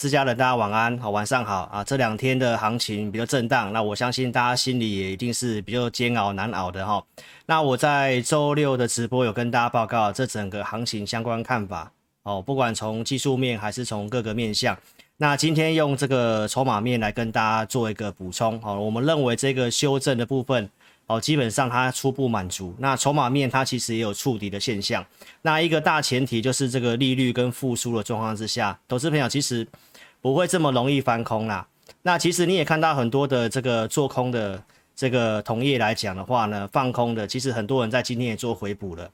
自家人，大家晚安，好，晚上好啊！这两天的行情比较震荡，那我相信大家心里也一定是比较煎熬难熬的哈。那我在周六的直播有跟大家报告这整个行情相关看法哦，不管从技术面还是从各个面向。那今天用这个筹码面来跟大家做一个补充哦，我们认为这个修正的部分哦，基本上它初步满足。那筹码面它其实也有触底的现象。那一个大前提就是这个利率跟复苏的状况之下，投资朋友其实。不会这么容易翻空啦。那其实你也看到很多的这个做空的这个同业来讲的话呢，放空的其实很多人在今天也做回补了。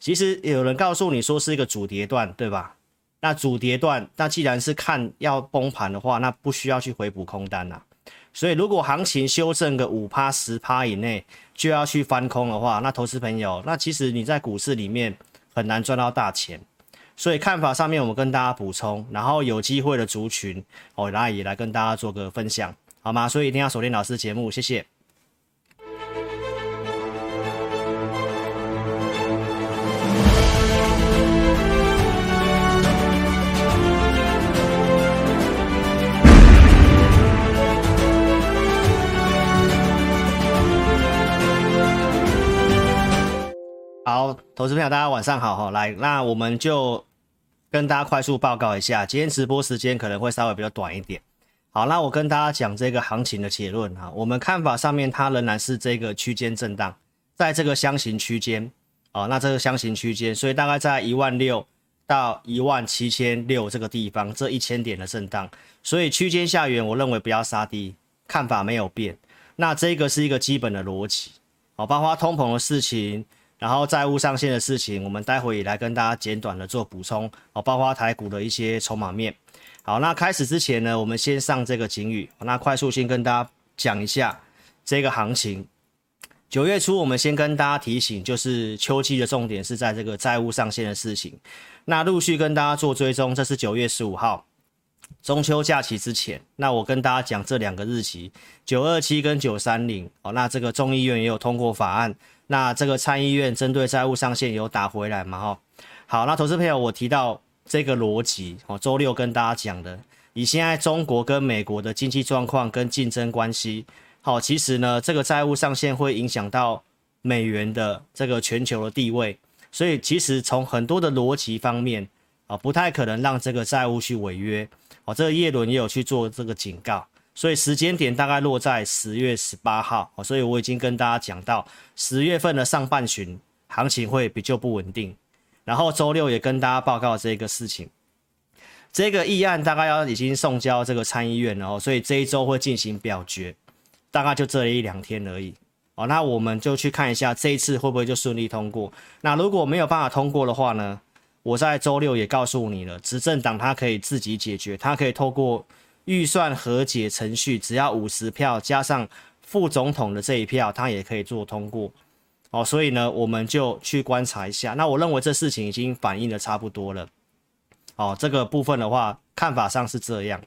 其实有人告诉你说是一个主跌段，对吧？那主跌段，那既然是看要崩盘的话，那不需要去回补空单啦。所以如果行情修正个五趴十趴以内就要去翻空的话，那投资朋友，那其实你在股市里面很难赚到大钱。所以看法上面，我们跟大家补充，然后有机会的族群，哦，来也来跟大家做个分享，好吗？所以一定要锁定老师节目，谢谢。好，投资朋友，大家晚上好哈。来，那我们就跟大家快速报告一下，今天直播时间可能会稍微比较短一点。好，那我跟大家讲这个行情的结论哈。我们看法上面，它仍然是这个区间震荡，在这个箱型区间哦，那这个箱型区间，所以大概在一万六到一万七千六这个地方，这一千点的震荡，所以区间下缘，我认为不要杀低，看法没有变。那这个是一个基本的逻辑，好，包括通膨的事情。然后债务上限的事情，我们待会也来跟大家简短的做补充哦，包括台股的一些筹码面。好，那开始之前呢，我们先上这个警语，那快速先跟大家讲一下这个行情。九月初，我们先跟大家提醒，就是秋季的重点是在这个债务上限的事情。那陆续跟大家做追踪，这是九月十五号中秋假期之前。那我跟大家讲这两个日期，九二七跟九三零哦，那这个众议院也有通过法案。那这个参议院针对债务上限有打回来嘛？哈，好，那投资朋友，我提到这个逻辑哦，周六跟大家讲的，以现在中国跟美国的经济状况跟竞争关系，好，其实呢，这个债务上限会影响到美元的这个全球的地位，所以其实从很多的逻辑方面啊，不太可能让这个债务去违约，哦，这个叶伦也有去做这个警告。所以时间点大概落在十月十八号，所以我已经跟大家讲到十月份的上半旬行情会比较不稳定，然后周六也跟大家报告这个事情，这个议案大概要已经送交这个参议院了哦，所以这一周会进行表决，大概就这一两天而已哦，那我们就去看一下这一次会不会就顺利通过，那如果没有办法通过的话呢，我在周六也告诉你了，执政党它可以自己解决，它可以透过。预算和解程序只要五十票加上副总统的这一票，他也可以做通过哦。所以呢，我们就去观察一下。那我认为这事情已经反映的差不多了哦。这个部分的话，看法上是这样。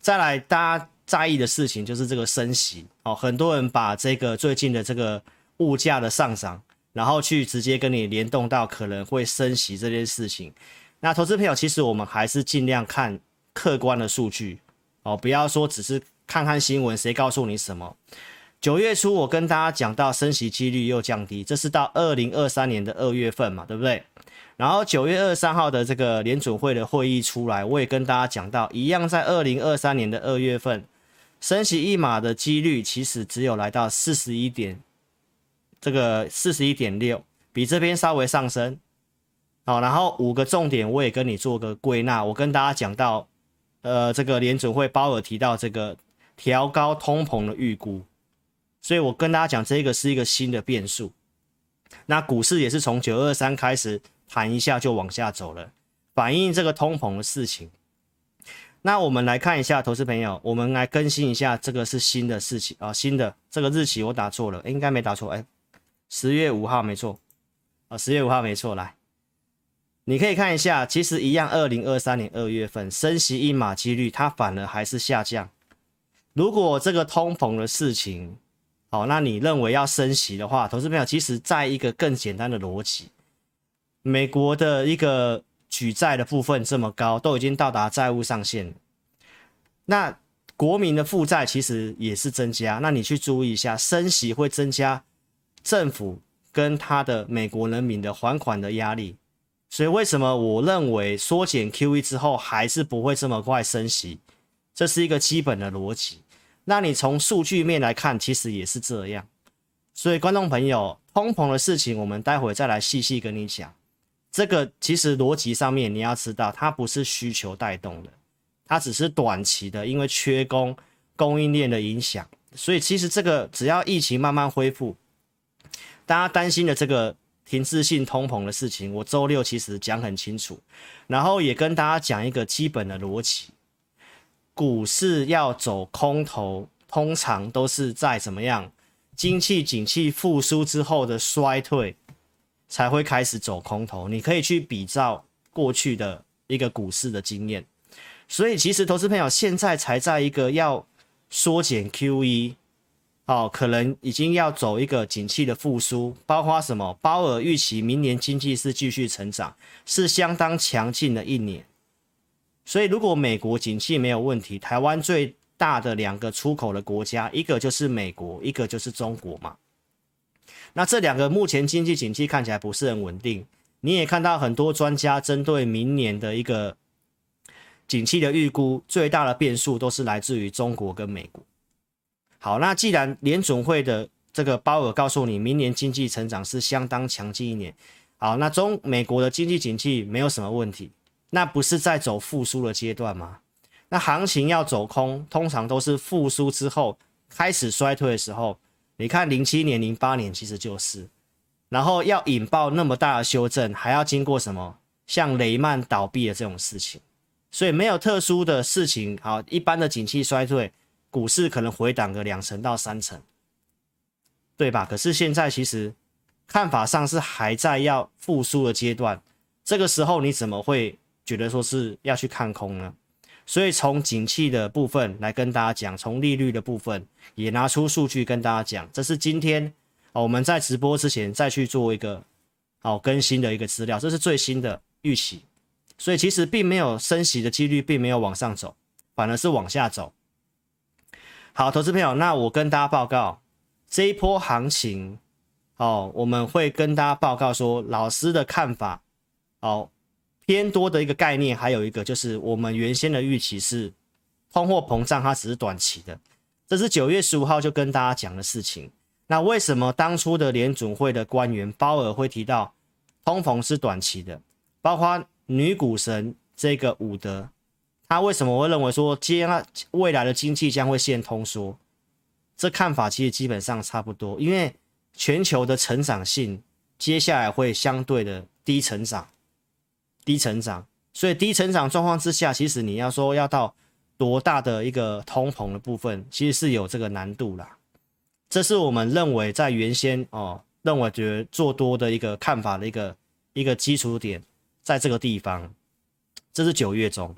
再来，大家在意的事情就是这个升息哦。很多人把这个最近的这个物价的上涨，然后去直接跟你联动到可能会升息这件事情。那投资朋友，其实我们还是尽量看客观的数据。哦，不要说只是看看新闻，谁告诉你什么？九月初我跟大家讲到升息几率又降低，这是到二零二三年的二月份嘛，对不对？然后九月二十三号的这个联准会的会议出来，我也跟大家讲到，一样在二零二三年的二月份升息一码的几率其实只有来到四十一点，这个四十一点六，比这边稍微上升。好，然后五个重点我也跟你做个归纳，我跟大家讲到。呃，这个联准会鲍尔提到这个调高通膨的预估，所以我跟大家讲，这个是一个新的变数。那股市也是从九二三开始弹一下就往下走了，反映这个通膨的事情。那我们来看一下，投资朋友，我们来更新一下，这个是新的事情啊，新的这个日期我打错了，应该没打错，哎，十月五号没错，啊，十月五号没错，来。你可以看一下，其实一样，二零二三年二月份升息一码几率，它反而还是下降。如果这个通膨的事情，好，那你认为要升息的话，投资朋友，其实在一个更简单的逻辑，美国的一个举债的部分这么高，都已经到达债务上限。那国民的负债其实也是增加，那你去注意一下，升息会增加政府跟他的美国人民的还款的压力。所以为什么我认为缩减 QE 之后还是不会这么快升息？这是一个基本的逻辑。那你从数据面来看，其实也是这样。所以观众朋友，通膨的事情我们待会再来细细跟你讲。这个其实逻辑上面你要知道，它不是需求带动的，它只是短期的，因为缺工、供应链的影响。所以其实这个只要疫情慢慢恢复，大家担心的这个。停滞性通膨的事情，我周六其实讲很清楚，然后也跟大家讲一个基本的逻辑：股市要走空头，通常都是在怎么样？经济景气复苏之后的衰退才会开始走空头。你可以去比照过去的一个股市的经验，所以其实投资朋友现在才在一个要缩减 QE。哦，可能已经要走一个景气的复苏，包括什么？鲍尔预期明年经济是继续成长，是相当强劲的一年。所以，如果美国景气没有问题，台湾最大的两个出口的国家，一个就是美国，一个就是中国嘛。那这两个目前经济景气看起来不是很稳定。你也看到很多专家针对明年的一个景气的预估，最大的变数都是来自于中国跟美国。好，那既然联准会的这个鲍尔告诉你，明年经济成长是相当强劲一年，好，那中美国的经济景气没有什么问题，那不是在走复苏的阶段吗？那行情要走空，通常都是复苏之后开始衰退的时候。你看零七年、零八年其实就是，然后要引爆那么大的修正，还要经过什么？像雷曼倒闭的这种事情，所以没有特殊的事情，好，一般的景气衰退。股市可能回档个两成到三成，对吧？可是现在其实看法上是还在要复苏的阶段，这个时候你怎么会觉得说是要去看空呢？所以从景气的部分来跟大家讲，从利率的部分也拿出数据跟大家讲，这是今天我们在直播之前再去做一个好更新的一个资料，这是最新的预期，所以其实并没有升息的几率，并没有往上走，反而是往下走。好，投资朋友，那我跟大家报告这一波行情哦，我们会跟大家报告说老师的看法哦，偏多的一个概念，还有一个就是我们原先的预期是通货膨胀它只是短期的，这是九月十五号就跟大家讲的事情。那为什么当初的联准会的官员鲍尔会提到通膨是短期的？包括女股神这个伍德。他为什么会认为说接下来未来的经济将会现通缩？这看法其实基本上差不多，因为全球的成长性接下来会相对的低成长，低成长，所以低成长状况之下，其实你要说要到多大的一个通膨的部分，其实是有这个难度啦。这是我们认为在原先哦，认为觉得做多的一个看法的一个一个基础点，在这个地方，这是九月中。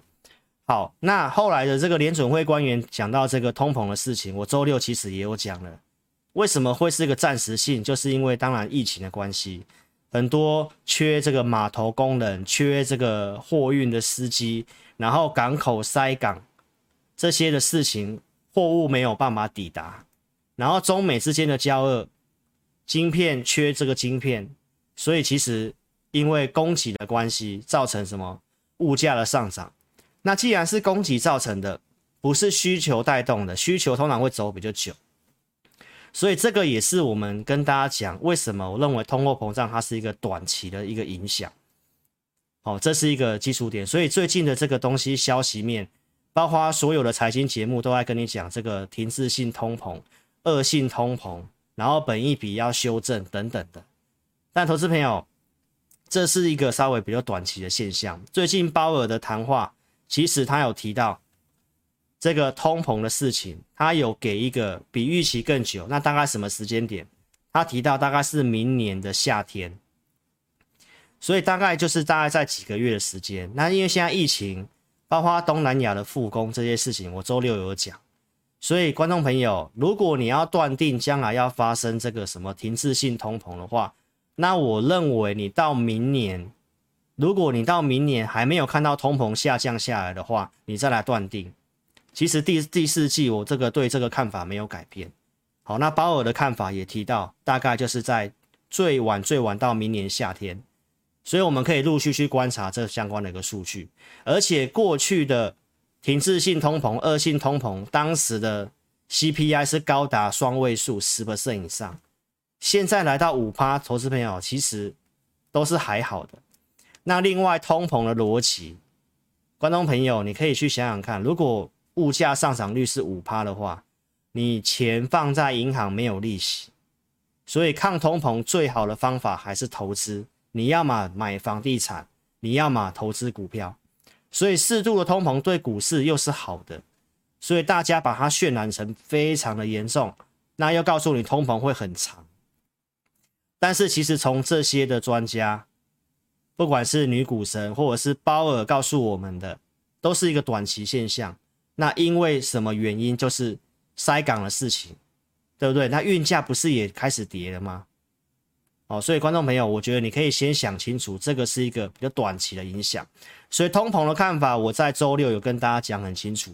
好，那后来的这个联准会官员讲到这个通膨的事情，我周六其实也有讲了。为什么会是一个暂时性？就是因为当然疫情的关系，很多缺这个码头工人，缺这个货运的司机，然后港口塞港这些的事情，货物没有办法抵达，然后中美之间的交恶，晶片缺这个晶片，所以其实因为供给的关系，造成什么物价的上涨。那既然是供给造成的，不是需求带动的，需求通常会走比较久，所以这个也是我们跟大家讲，为什么我认为通货膨胀它是一个短期的一个影响。哦，这是一个基础点，所以最近的这个东西消息面，包括所有的财经节目都在跟你讲这个停滞性通膨、恶性通膨，然后本益比要修正等等的。但投资朋友，这是一个稍微比较短期的现象。最近鲍尔的谈话。其实他有提到这个通膨的事情，他有给一个比预期更久，那大概什么时间点？他提到大概是明年的夏天，所以大概就是大概在几个月的时间。那因为现在疫情，包括东南亚的复工这些事情，我周六有讲。所以观众朋友，如果你要断定将来要发生这个什么停滞性通膨的话，那我认为你到明年。如果你到明年还没有看到通膨下降下来的话，你再来断定，其实第第四季我这个对这个看法没有改变。好，那鲍尔的看法也提到，大概就是在最晚最晚到明年夏天，所以我们可以陆续去观察这相关的一个数据。而且过去的停滞性通膨、恶性通膨，当时的 CPI 是高达双位数十 percent 以上，现在来到五趴，投资朋友其实都是还好的。那另外通膨的逻辑，观众朋友你可以去想想看，如果物价上涨率是五趴的话，你钱放在银行没有利息，所以抗通膨最好的方法还是投资。你要么买房地产，你要么投资股票。所以适度的通膨对股市又是好的，所以大家把它渲染成非常的严重，那又告诉你通膨会很长。但是其实从这些的专家，不管是女股神或者是鲍尔告诉我们的，都是一个短期现象。那因为什么原因？就是塞港的事情，对不对？那运价不是也开始跌了吗？哦，所以观众朋友，我觉得你可以先想清楚，这个是一个比较短期的影响。所以通膨的看法，我在周六有跟大家讲很清楚，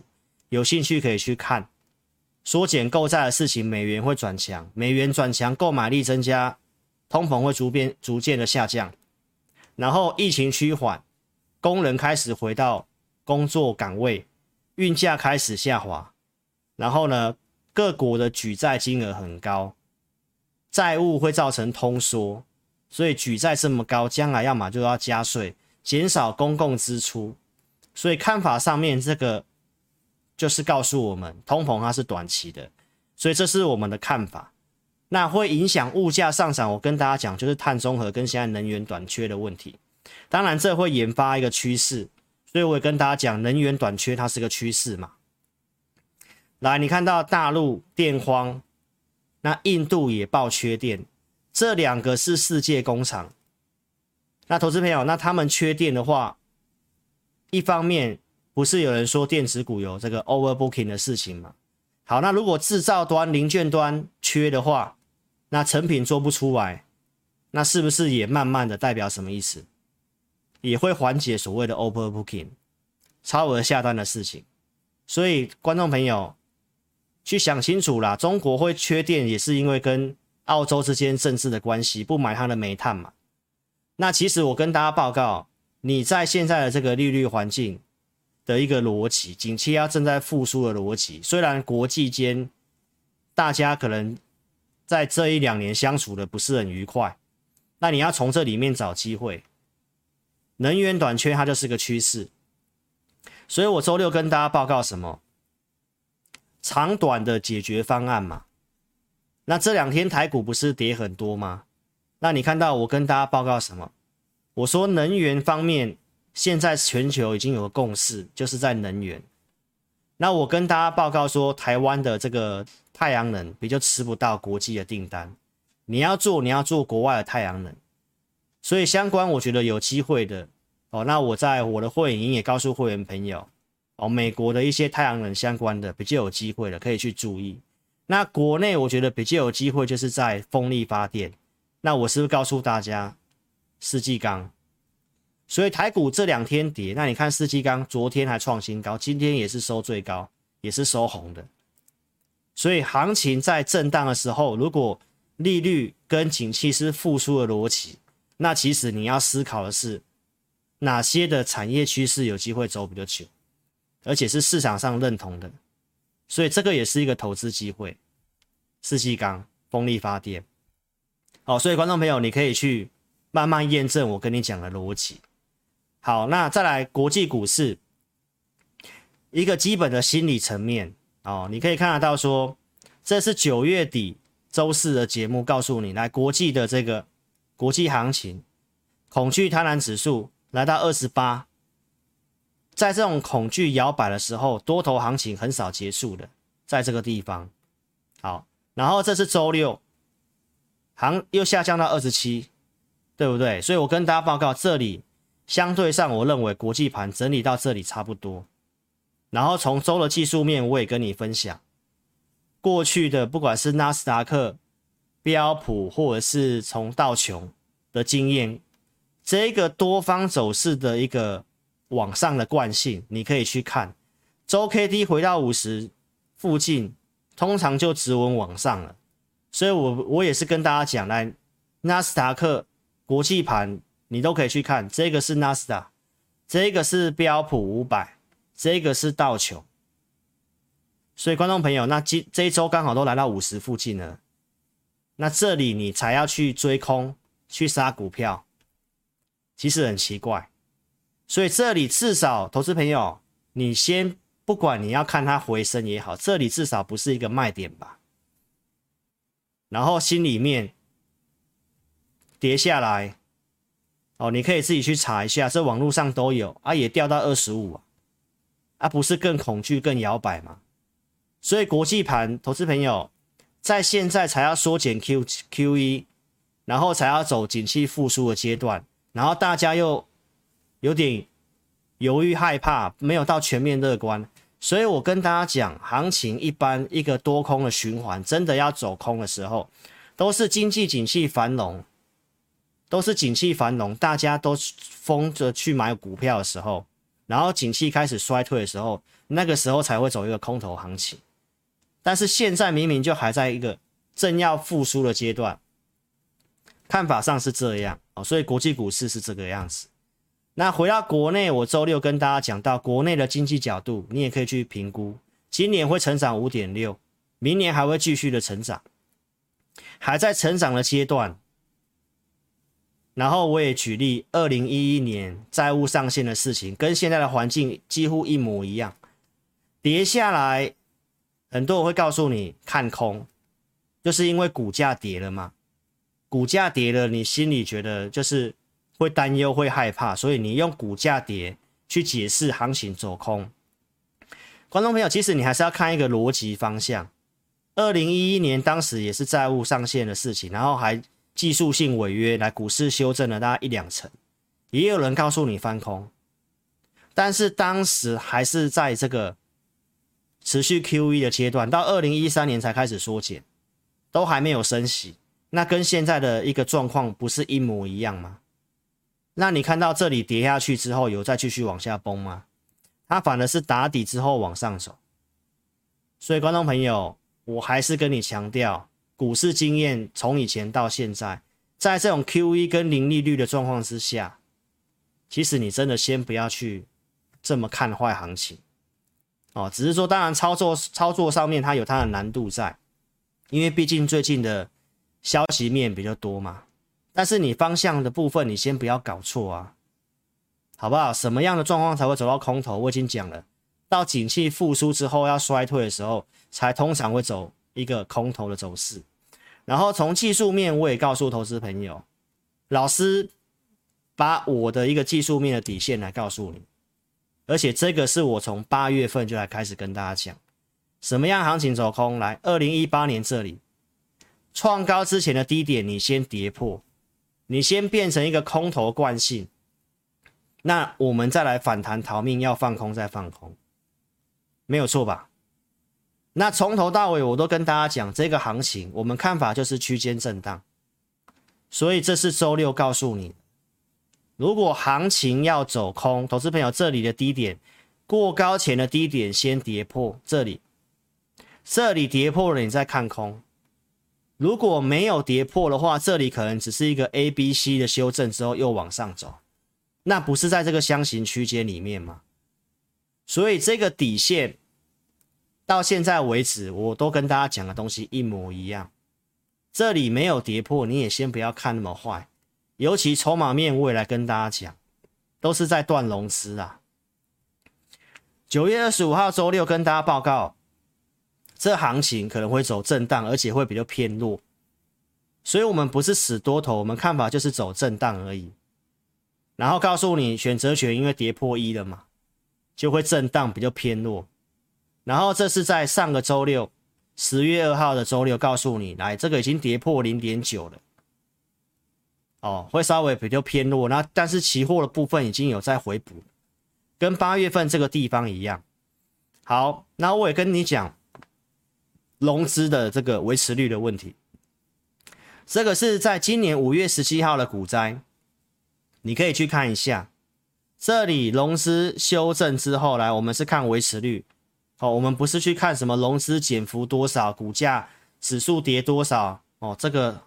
有兴趣可以去看。缩减购债的事情，美元会转强，美元转强，购买力增加，通膨会逐变逐渐的下降。然后疫情趋缓，工人开始回到工作岗位。运价开始下滑，然后呢，各国的举债金额很高，债务会造成通缩，所以举债这么高，将来要么就要加税，减少公共支出，所以看法上面这个就是告诉我们，通膨它是短期的，所以这是我们的看法。那会影响物价上涨，我跟大家讲，就是碳中和跟现在能源短缺的问题，当然这会引发一个趋势。所以我也跟大家讲，能源短缺它是个趋势嘛。来，你看到大陆电荒，那印度也爆缺电，这两个是世界工厂。那投资朋友，那他们缺电的话，一方面不是有人说电子股有这个 overbooking 的事情吗？好，那如果制造端零件端缺的话，那成品做不出来，那是不是也慢慢的代表什么意思？也会缓解所谓的 overbooking 超额下单的事情，所以观众朋友去想清楚啦，中国会缺电也是因为跟澳洲之间政治的关系，不买它的煤炭嘛。那其实我跟大家报告，你在现在的这个利率环境的一个逻辑，景气要正在复苏的逻辑，虽然国际间大家可能在这一两年相处的不是很愉快，那你要从这里面找机会。能源短缺，它就是个趋势，所以我周六跟大家报告什么长短的解决方案嘛。那这两天台股不是跌很多吗？那你看到我跟大家报告什么？我说能源方面，现在全球已经有个共识，就是在能源。那我跟大家报告说，台湾的这个太阳能比较吃不到国际的订单，你要做，你要做国外的太阳能。所以相关，我觉得有机会的哦。那我在我的会员营也告诉会员朋友哦，美国的一些太阳能相关的比较有机会的，可以去注意。那国内我觉得比较有机会，就是在风力发电。那我是不是告诉大家，世纪港？所以台股这两天跌，那你看四季钢昨天还创新高，今天也是收最高，也是收红的。所以行情在震荡的时候，如果利率跟景气是复苏的逻辑。那其实你要思考的是，哪些的产业趋势有机会走比较久，而且是市场上认同的，所以这个也是一个投资机会。四季钢、风力发电，好，所以观众朋友你可以去慢慢验证我跟你讲的逻辑。好，那再来国际股市一个基本的心理层面哦，你可以看得到说，这是九月底周四的节目，告诉你来国际的这个。国际行情，恐惧贪婪指数来到二十八，在这种恐惧摇摆的时候，多头行情很少结束的，在这个地方。好，然后这是周六，行又下降到二十七，对不对？所以我跟大家报告，这里相对上，我认为国际盘整理到这里差不多。然后从周的技术面，我也跟你分享，过去的不管是纳斯达克。标普或者是从道琼的经验，这个多方走势的一个往上的惯性，你可以去看，周 K D 回到五十附近，通常就直稳往上了。所以我我也是跟大家讲，来，纳斯达克国际盘你都可以去看，这个是纳斯达，这个是标普五百，这个是道琼。所以观众朋友，那今这一周刚好都来到五十附近了，那这里你才要去追空，去杀股票，其实很奇怪。所以这里至少投资朋友，你先不管你要看它回升也好，这里至少不是一个卖点吧。然后心里面跌下来，哦，你可以自己去查一下，这网络上都有啊，也掉到二十五啊，啊，不是更恐惧、更摇摆吗？所以国际盘投资朋友在现在才要缩减 Q QE，然后才要走景气复苏的阶段，然后大家又有点犹豫害怕，没有到全面乐观。所以我跟大家讲，行情一般一个多空的循环，真的要走空的时候，都是经济景气繁荣，都是景气繁荣，大家都疯着去买股票的时候，然后景气开始衰退的时候，那个时候才会走一个空头行情。但是现在明明就还在一个正要复苏的阶段，看法上是这样哦，所以国际股市是这个样子。那回到国内，我周六跟大家讲到国内的经济角度，你也可以去评估，今年会成长五点六，明年还会继续的成长，还在成长的阶段。然后我也举例，二零一一年债务上限的事情，跟现在的环境几乎一模一样，跌下来。很多人会告诉你看空，就是因为股价跌了嘛。股价跌了，你心里觉得就是会担忧、会害怕，所以你用股价跌去解释行情走空。观众朋友，其实你还是要看一个逻辑方向。二零一一年当时也是债务上限的事情，然后还技术性违约，来股市修正了大概一两成，也有人告诉你翻空，但是当时还是在这个。持续 QE 的阶段，到二零一三年才开始缩减，都还没有升息，那跟现在的一个状况不是一模一样吗？那你看到这里跌下去之后，有再继续往下崩吗？它反而是打底之后往上走。所以观众朋友，我还是跟你强调，股市经验从以前到现在，在这种 QE 跟零利率的状况之下，其实你真的先不要去这么看坏行情。哦，只是说，当然操作操作上面它有它的难度在，因为毕竟最近的消息面比较多嘛。但是你方向的部分，你先不要搞错啊，好不好？什么样的状况才会走到空头？我已经讲了，到景气复苏之后要衰退的时候，才通常会走一个空头的走势。然后从技术面，我也告诉投资朋友，老师把我的一个技术面的底线来告诉你。而且这个是我从八月份就来开始跟大家讲，什么样行情走空来？二零一八年这里创高之前的低点，你先跌破，你先变成一个空头惯性，那我们再来反弹逃命，要放空再放空，没有错吧？那从头到尾我都跟大家讲，这个行情我们看法就是区间震荡，所以这是周六告诉你。如果行情要走空，投资朋友这里的低点过高前的低点先跌破，这里这里跌破了，你再看空。如果没有跌破的话，这里可能只是一个 A、B、C 的修正之后又往上走，那不是在这个箱型区间里面吗？所以这个底线到现在为止，我都跟大家讲的东西一模一样。这里没有跌破，你也先不要看那么坏。尤其筹码面，我也来跟大家讲，都是在断融资啊。九月二十五号周六跟大家报告，这行情可能会走震荡，而且会比较偏弱。所以，我们不是死多头，我们看法就是走震荡而已。然后告诉你，选择权因为跌破一了嘛，就会震荡比较偏弱。然后这是在上个周六，十月二号的周六，告诉你，来，这个已经跌破零点九了。哦，会稍微比较偏弱，那但是期货的部分已经有在回补，跟八月份这个地方一样。好，那我也跟你讲融资的这个维持率的问题，这个是在今年五月十七号的股灾，你可以去看一下，这里融资修正之后来，我们是看维持率哦，我们不是去看什么融资减幅多少，股价指数跌多少哦，这个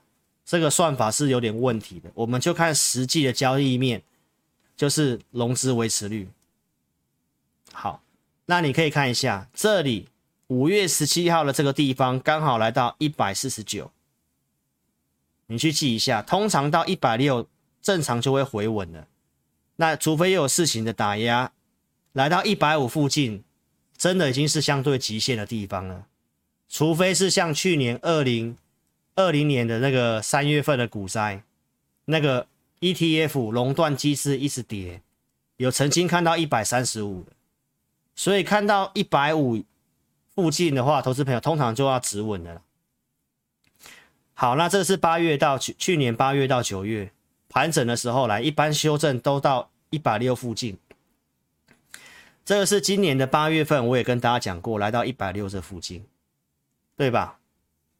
这个算法是有点问题的。我们就看实际的交易面，就是融资维持率。好，那你可以看一下这里五月十七号的这个地方，刚好来到一百四十九。你去记一下，通常到一百六，正常就会回稳了。那除非又有事情的打压，来到一百五附近，真的已经是相对极限的地方了。除非是像去年二零二零年的那个三月份的股灾，那个 ETF 熔断机制一直跌，有曾经看到一百三十五的，所以看到一百五附近的话，投资朋友通常就要止稳的了。好，那这是八月到去去年八月到九月盘整的时候来，一般修正都到一百六附近。这个是今年的八月份，我也跟大家讲过，来到一百六这附近，对吧？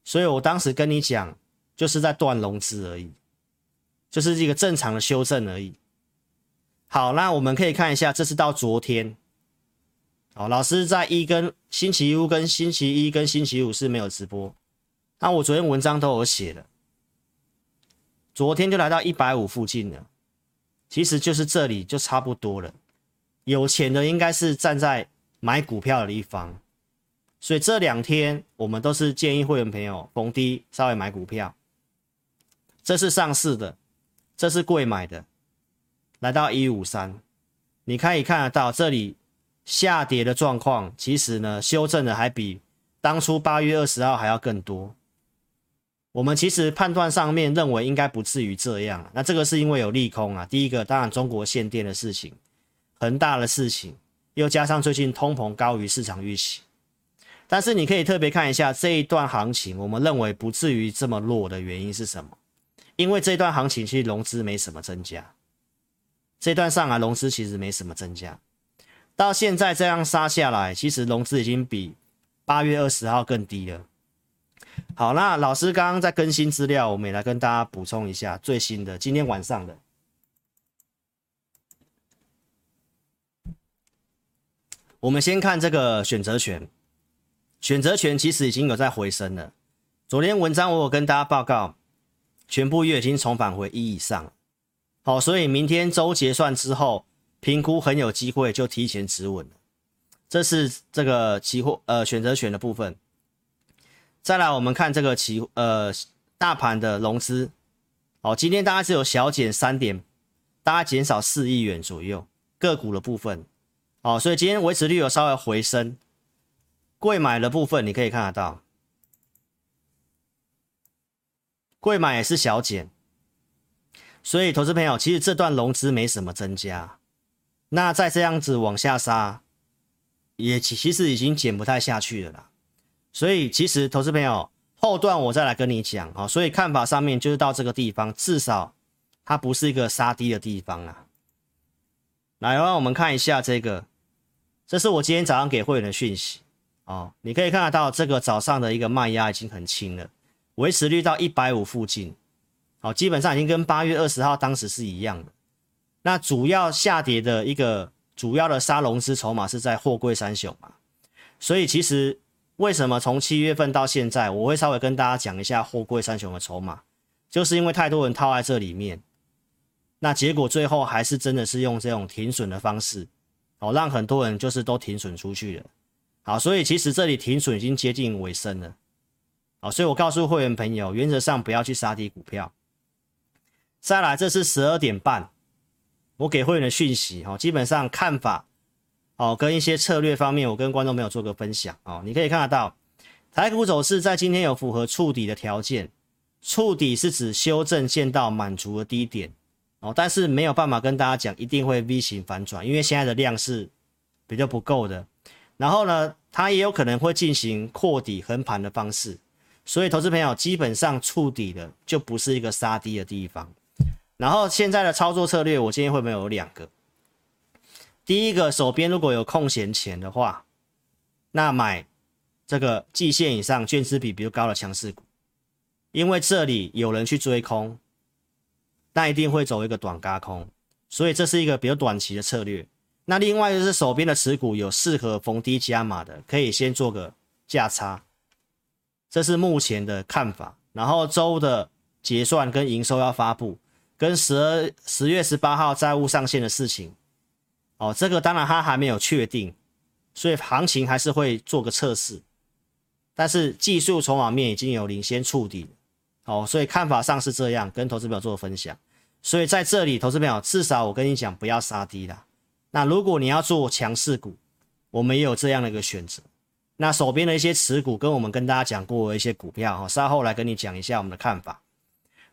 所以我当时跟你讲，就是在断融资而已，就是一个正常的修正而已。好，那我们可以看一下，这是到昨天。好，老师在一跟星期五跟星期一跟星期五是没有直播。那我昨天文章都有写了，昨天就来到一百五附近了，其实就是这里就差不多了。有钱的应该是站在买股票的一方，所以这两天我们都是建议会员朋友逢低稍微买股票。这是上市的，这是贵买的，来到一五三，你可以看得到这里下跌的状况，其实呢修正的还比当初八月二十号还要更多。我们其实判断上面认为应该不至于这样，那这个是因为有利空啊。第一个，当然中国限电的事情，恒大的事情，又加上最近通膨高于市场预期。但是你可以特别看一下这一段行情，我们认为不至于这么弱的原因是什么？因为这段行情其实融资没什么增加，这段上来融资其实没什么增加，到现在这样杀下来，其实融资已经比八月二十号更低了。好，那老师刚刚在更新资料，我们也来跟大家补充一下最新的，今天晚上的。我们先看这个选择权，选择权其实已经有在回升了。昨天文章我有跟大家报告，全部月已经重返回一以上。好，所以明天周结算之后，评估很有机会就提前止稳了。这是这个期货呃选择权的部分。再来，我们看这个期呃大盘的融资，好，今天大概只有小减三点，大概减少四亿元左右，个股的部分，哦，所以今天维持率有稍微回升。贵买的部分你可以看得到，贵买也是小减，所以投资朋友其实这段融资没什么增加，那再这样子往下杀，也其其实已经减不太下去了啦。所以其实投资朋友后段我再来跟你讲啊，所以看法上面就是到这个地方，至少它不是一个杀低的地方啊。来，让我们看一下这个，这是我今天早上给会员的讯息哦。你可以看得到这个早上的一个卖压已经很轻了，维持率到一百五附近，好，基本上已经跟八月二十号当时是一样的。那主要下跌的一个主要的杀融资筹码是在货柜三雄嘛，所以其实。为什么从七月份到现在，我会稍微跟大家讲一下货柜三雄的筹码，就是因为太多人套在这里面，那结果最后还是真的是用这种停损的方式，哦，让很多人就是都停损出去了。好，所以其实这里停损已经接近尾声了。好，所以我告诉会员朋友，原则上不要去杀低股票。再来，这是十二点半，我给会员的讯息，哦，基本上看法。哦，跟一些策略方面，我跟观众朋友做个分享哦。你可以看得到，台股走势在今天有符合触底的条件，触底是指修正见到满足的低点但是没有办法跟大家讲一定会 V 型反转，因为现在的量是比较不够的。然后呢，它也有可能会进行扩底横盘的方式，所以投资朋友基本上触底的就不是一个杀低的地方。然后现在的操作策略，我今天会没有两个？第一个，手边如果有空闲钱的话，那买这个季线以上、券资比比较高的强势股，因为这里有人去追空，那一定会走一个短轧空，所以这是一个比较短期的策略。那另外就是手边的持股有适合逢低加码的，可以先做个价差，这是目前的看法。然后周的结算跟营收要发布，跟十二十月十八号债务上限的事情，哦，这个当然它还没有确定，所以行情还是会做个测试。但是技术筹码面已经有领先触底，哦，所以看法上是这样，跟投资朋友做分享。所以在这里，投资朋友至少我跟你讲，不要杀低啦。那如果你要做强势股，我们也有这样的一个选择。那手边的一些持股，跟我们跟大家讲过的一些股票，哈，稍后来跟你讲一下我们的看法。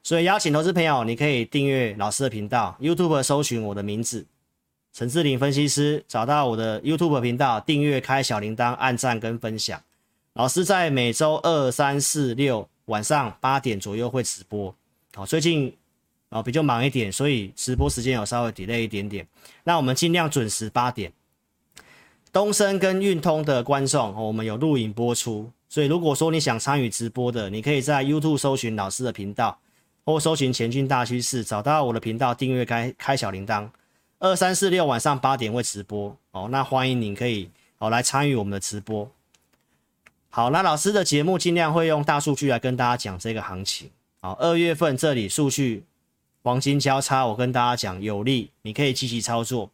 所以邀请投资朋友，你可以订阅老师的频道，YouTube 搜寻我的名字陈志霖分析师，找到我的 YouTube 频道，订阅开小铃铛，按赞跟分享。老师在每周二、三、四、六晚上八点左右会直播，好，最近。哦，比较忙一点，所以直播时间有稍微 delay 一点点。那我们尽量准时八点。东升跟运通的观众，我们有录影播出，所以如果说你想参与直播的，你可以在 YouTube 搜寻老师的频道，或搜寻前进大趋势，找到我的频道订阅开开小铃铛。二三四六晚上八点会直播哦，那欢迎您可以哦来参与我们的直播。好，那老师的节目尽量会用大数据来跟大家讲这个行情。好，二月份这里数据。黄金交叉，我跟大家讲有利，你可以积极操作。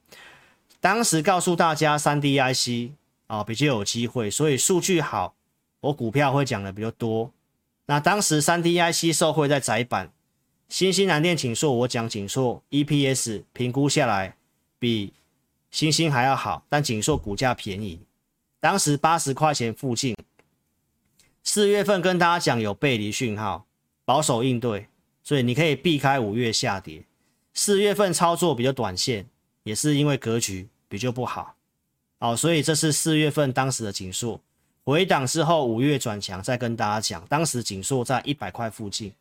当时告诉大家三 D IC 啊比较有机会，所以数据好，我股票会讲的比较多。那当时三 D IC 受惠在窄板，新兴南电景硕，我讲景硕 EPS 评估下来比新兴还要好，但景硕股价便宜，当时八十块钱附近。四月份跟大家讲有背离讯号，保守应对。所以你可以避开五月下跌，四月份操作比较短线，也是因为格局比较不好，好，所以这是四月份当时的景硕回档之后，五月转强，再跟大家讲，当时景硕在一百块附近，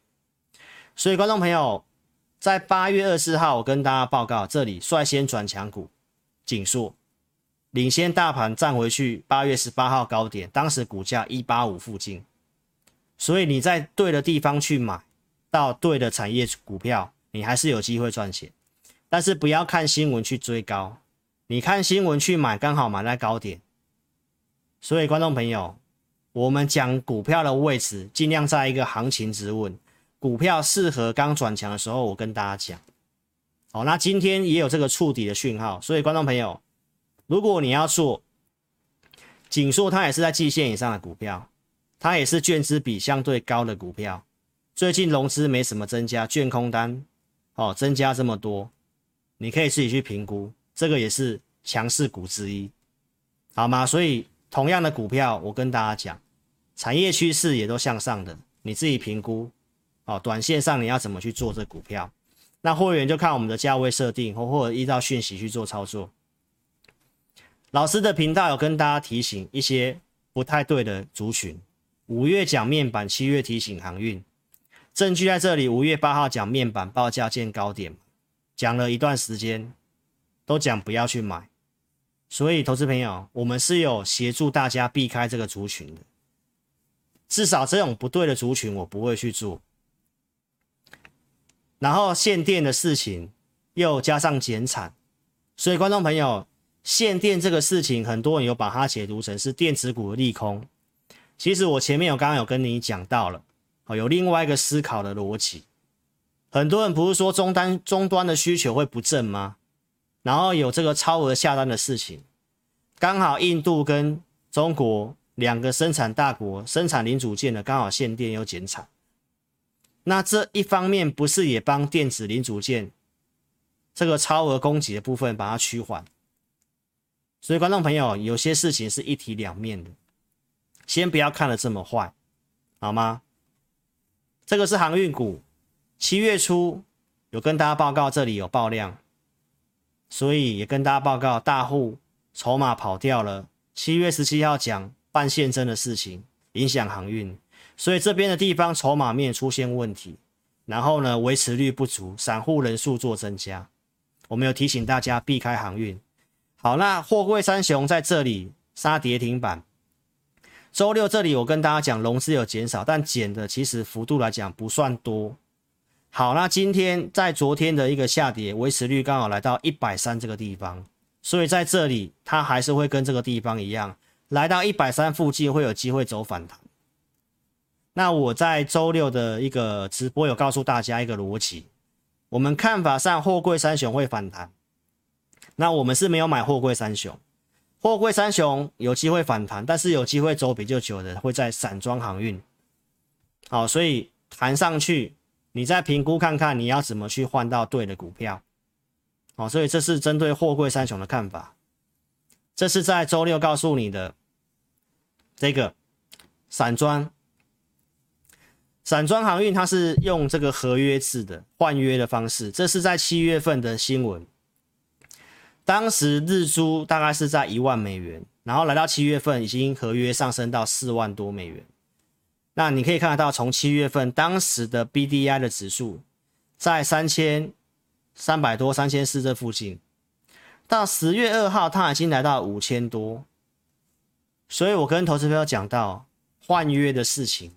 所以观众朋友在八月二十号，我跟大家报告，这里率先转强股景硕领先大盘站回去，八月十八号高点，当时股价一八五附近，所以你在对的地方去买。到对的产业股票，你还是有机会赚钱，但是不要看新闻去追高，你看新闻去买，刚好买在高点。所以观众朋友，我们讲股票的位置，尽量在一个行情质问，股票适合刚转强的时候，我跟大家讲。好，那今天也有这个触底的讯号，所以观众朋友，如果你要做，景硕它也是在季线以上的股票，它也是券资比相对高的股票。最近融资没什么增加，券空单哦增加这么多，你可以自己去评估，这个也是强势股之一，好吗？所以同样的股票，我跟大家讲，产业趋势也都向上的，你自己评估哦。短线上你要怎么去做这股票？那会员就看我们的价位设定，或或者依照讯息去做操作。老师的频道有跟大家提醒一些不太对的族群，五月讲面板，七月提醒航运。证据在这里，五月八号讲面板报价见高点，讲了一段时间，都讲不要去买，所以投资朋友，我们是有协助大家避开这个族群的，至少这种不对的族群我不会去做。然后限电的事情又加上减产，所以观众朋友，限电这个事情，很多人有把它解读成是电子股的利空，其实我前面有刚刚有跟你讲到了。有另外一个思考的逻辑，很多人不是说终端终端的需求会不振吗？然后有这个超额下单的事情，刚好印度跟中国两个生产大国生产零组件的刚好限电又减产，那这一方面不是也帮电子零组件这个超额供给的部分把它趋缓？所以观众朋友，有些事情是一体两面的，先不要看得这么坏，好吗？这个是航运股，七月初有跟大家报告，这里有爆量，所以也跟大家报告，大户筹码跑掉了。七月十七号讲半现增的事情，影响航运，所以这边的地方筹码面出现问题，然后呢，维持率不足，散户人数做增加，我们有提醒大家避开航运。好，那货柜三雄在这里杀跌停板。周六这里我跟大家讲，融资有减少，但减的其实幅度来讲不算多。好，那今天在昨天的一个下跌，维持率刚好来到一百三这个地方，所以在这里它还是会跟这个地方一样，来到一百三附近会有机会走反弹。那我在周六的一个直播有告诉大家一个逻辑，我们看法上货柜三雄会反弹，那我们是没有买货柜三雄，货柜三雄有机会反弹，但是有机会走比较久的会在散装航运。好，所以弹上去，你再评估看看你要怎么去换到对的股票。好，所以这是针对货柜三雄的看法，这是在周六告诉你的这个散装。散装航运它是用这个合约制的换约的方式，这是在七月份的新闻。当时日租大概是在一万美元，然后来到七月份已经合约上升到四万多美元。那你可以看得到，从七月份当时的 BDI 的指数在三千三百多、三千四这附近，到十月二号它已经来到五千多。所以我跟投资朋友讲到换约的事情。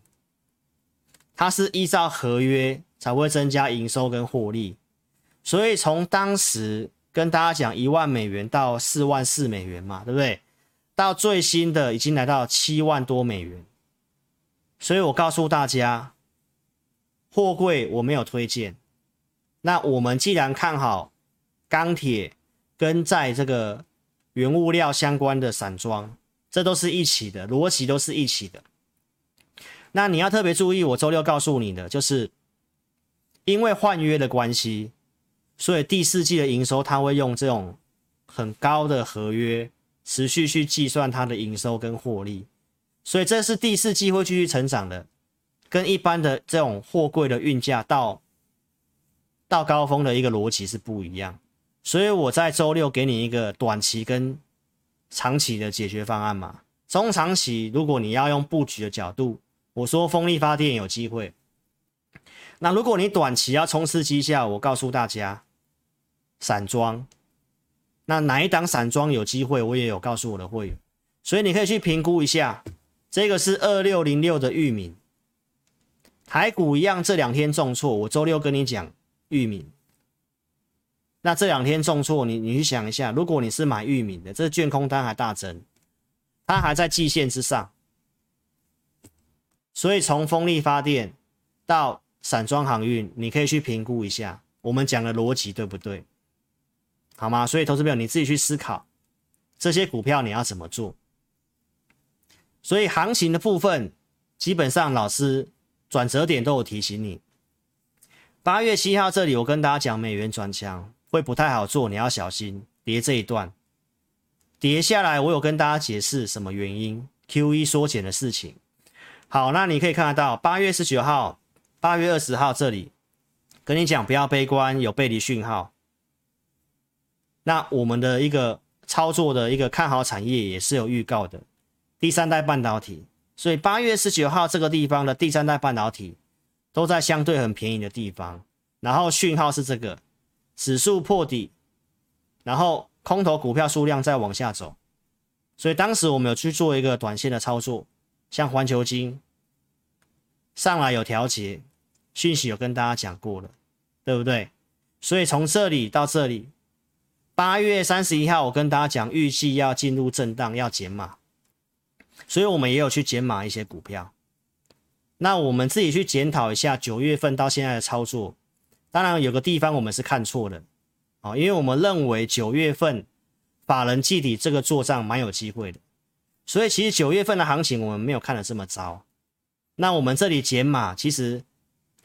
它是依照合约才会增加营收跟获利，所以从当时跟大家讲一万美元到四万四美元嘛，对不对？到最新的已经来到七万多美元，所以我告诉大家，货柜我没有推荐。那我们既然看好钢铁跟在这个原物料相关的散装，这都是一起的，逻辑都是一起的。那你要特别注意，我周六告诉你的，就是因为换约的关系，所以第四季的营收它会用这种很高的合约持续去计算它的营收跟获利，所以这是第四季会继续成长的，跟一般的这种货柜的运价到到高峰的一个逻辑是不一样，所以我在周六给你一个短期跟长期的解决方案嘛，中长期如果你要用布局的角度。我说风力发电有机会，那如果你短期要冲刺绩效，我告诉大家，散装，那哪一档散装有机会，我也有告诉我的会员，所以你可以去评估一下，这个是二六零六的玉米，台股一样这两天重挫，我周六跟你讲玉米，那这两天重挫，你你去想一下，如果你是买玉米的，这券空单还大增，它还在季线之上。所以从风力发电到散装航运，你可以去评估一下我们讲的逻辑对不对？好吗？所以投资朋友你自己去思考这些股票你要怎么做。所以行情的部分，基本上老师转折点都有提醒你。八月七号这里我跟大家讲美元转强会不太好做，你要小心跌这一段，跌下来我有跟大家解释什么原因，QE 缩减的事情。好，那你可以看得到，八月十九号、八月二十号这里跟你讲不要悲观，有背离讯号。那我们的一个操作的一个看好产业也是有预告的，第三代半导体。所以八月十九号这个地方的第三代半导体都在相对很便宜的地方，然后讯号是这个指数破底，然后空头股票数量在往下走，所以当时我们有去做一个短线的操作。像环球金上来有调节，讯息有跟大家讲过了，对不对？所以从这里到这里，八月三十一号我跟大家讲，预计要进入震荡，要减码，所以我们也有去减码一些股票。那我们自己去检讨一下九月份到现在的操作，当然有个地方我们是看错的，哦，因为我们认为九月份法人计底这个做账蛮有机会的。所以其实九月份的行情我们没有看得这么糟，那我们这里减码，其实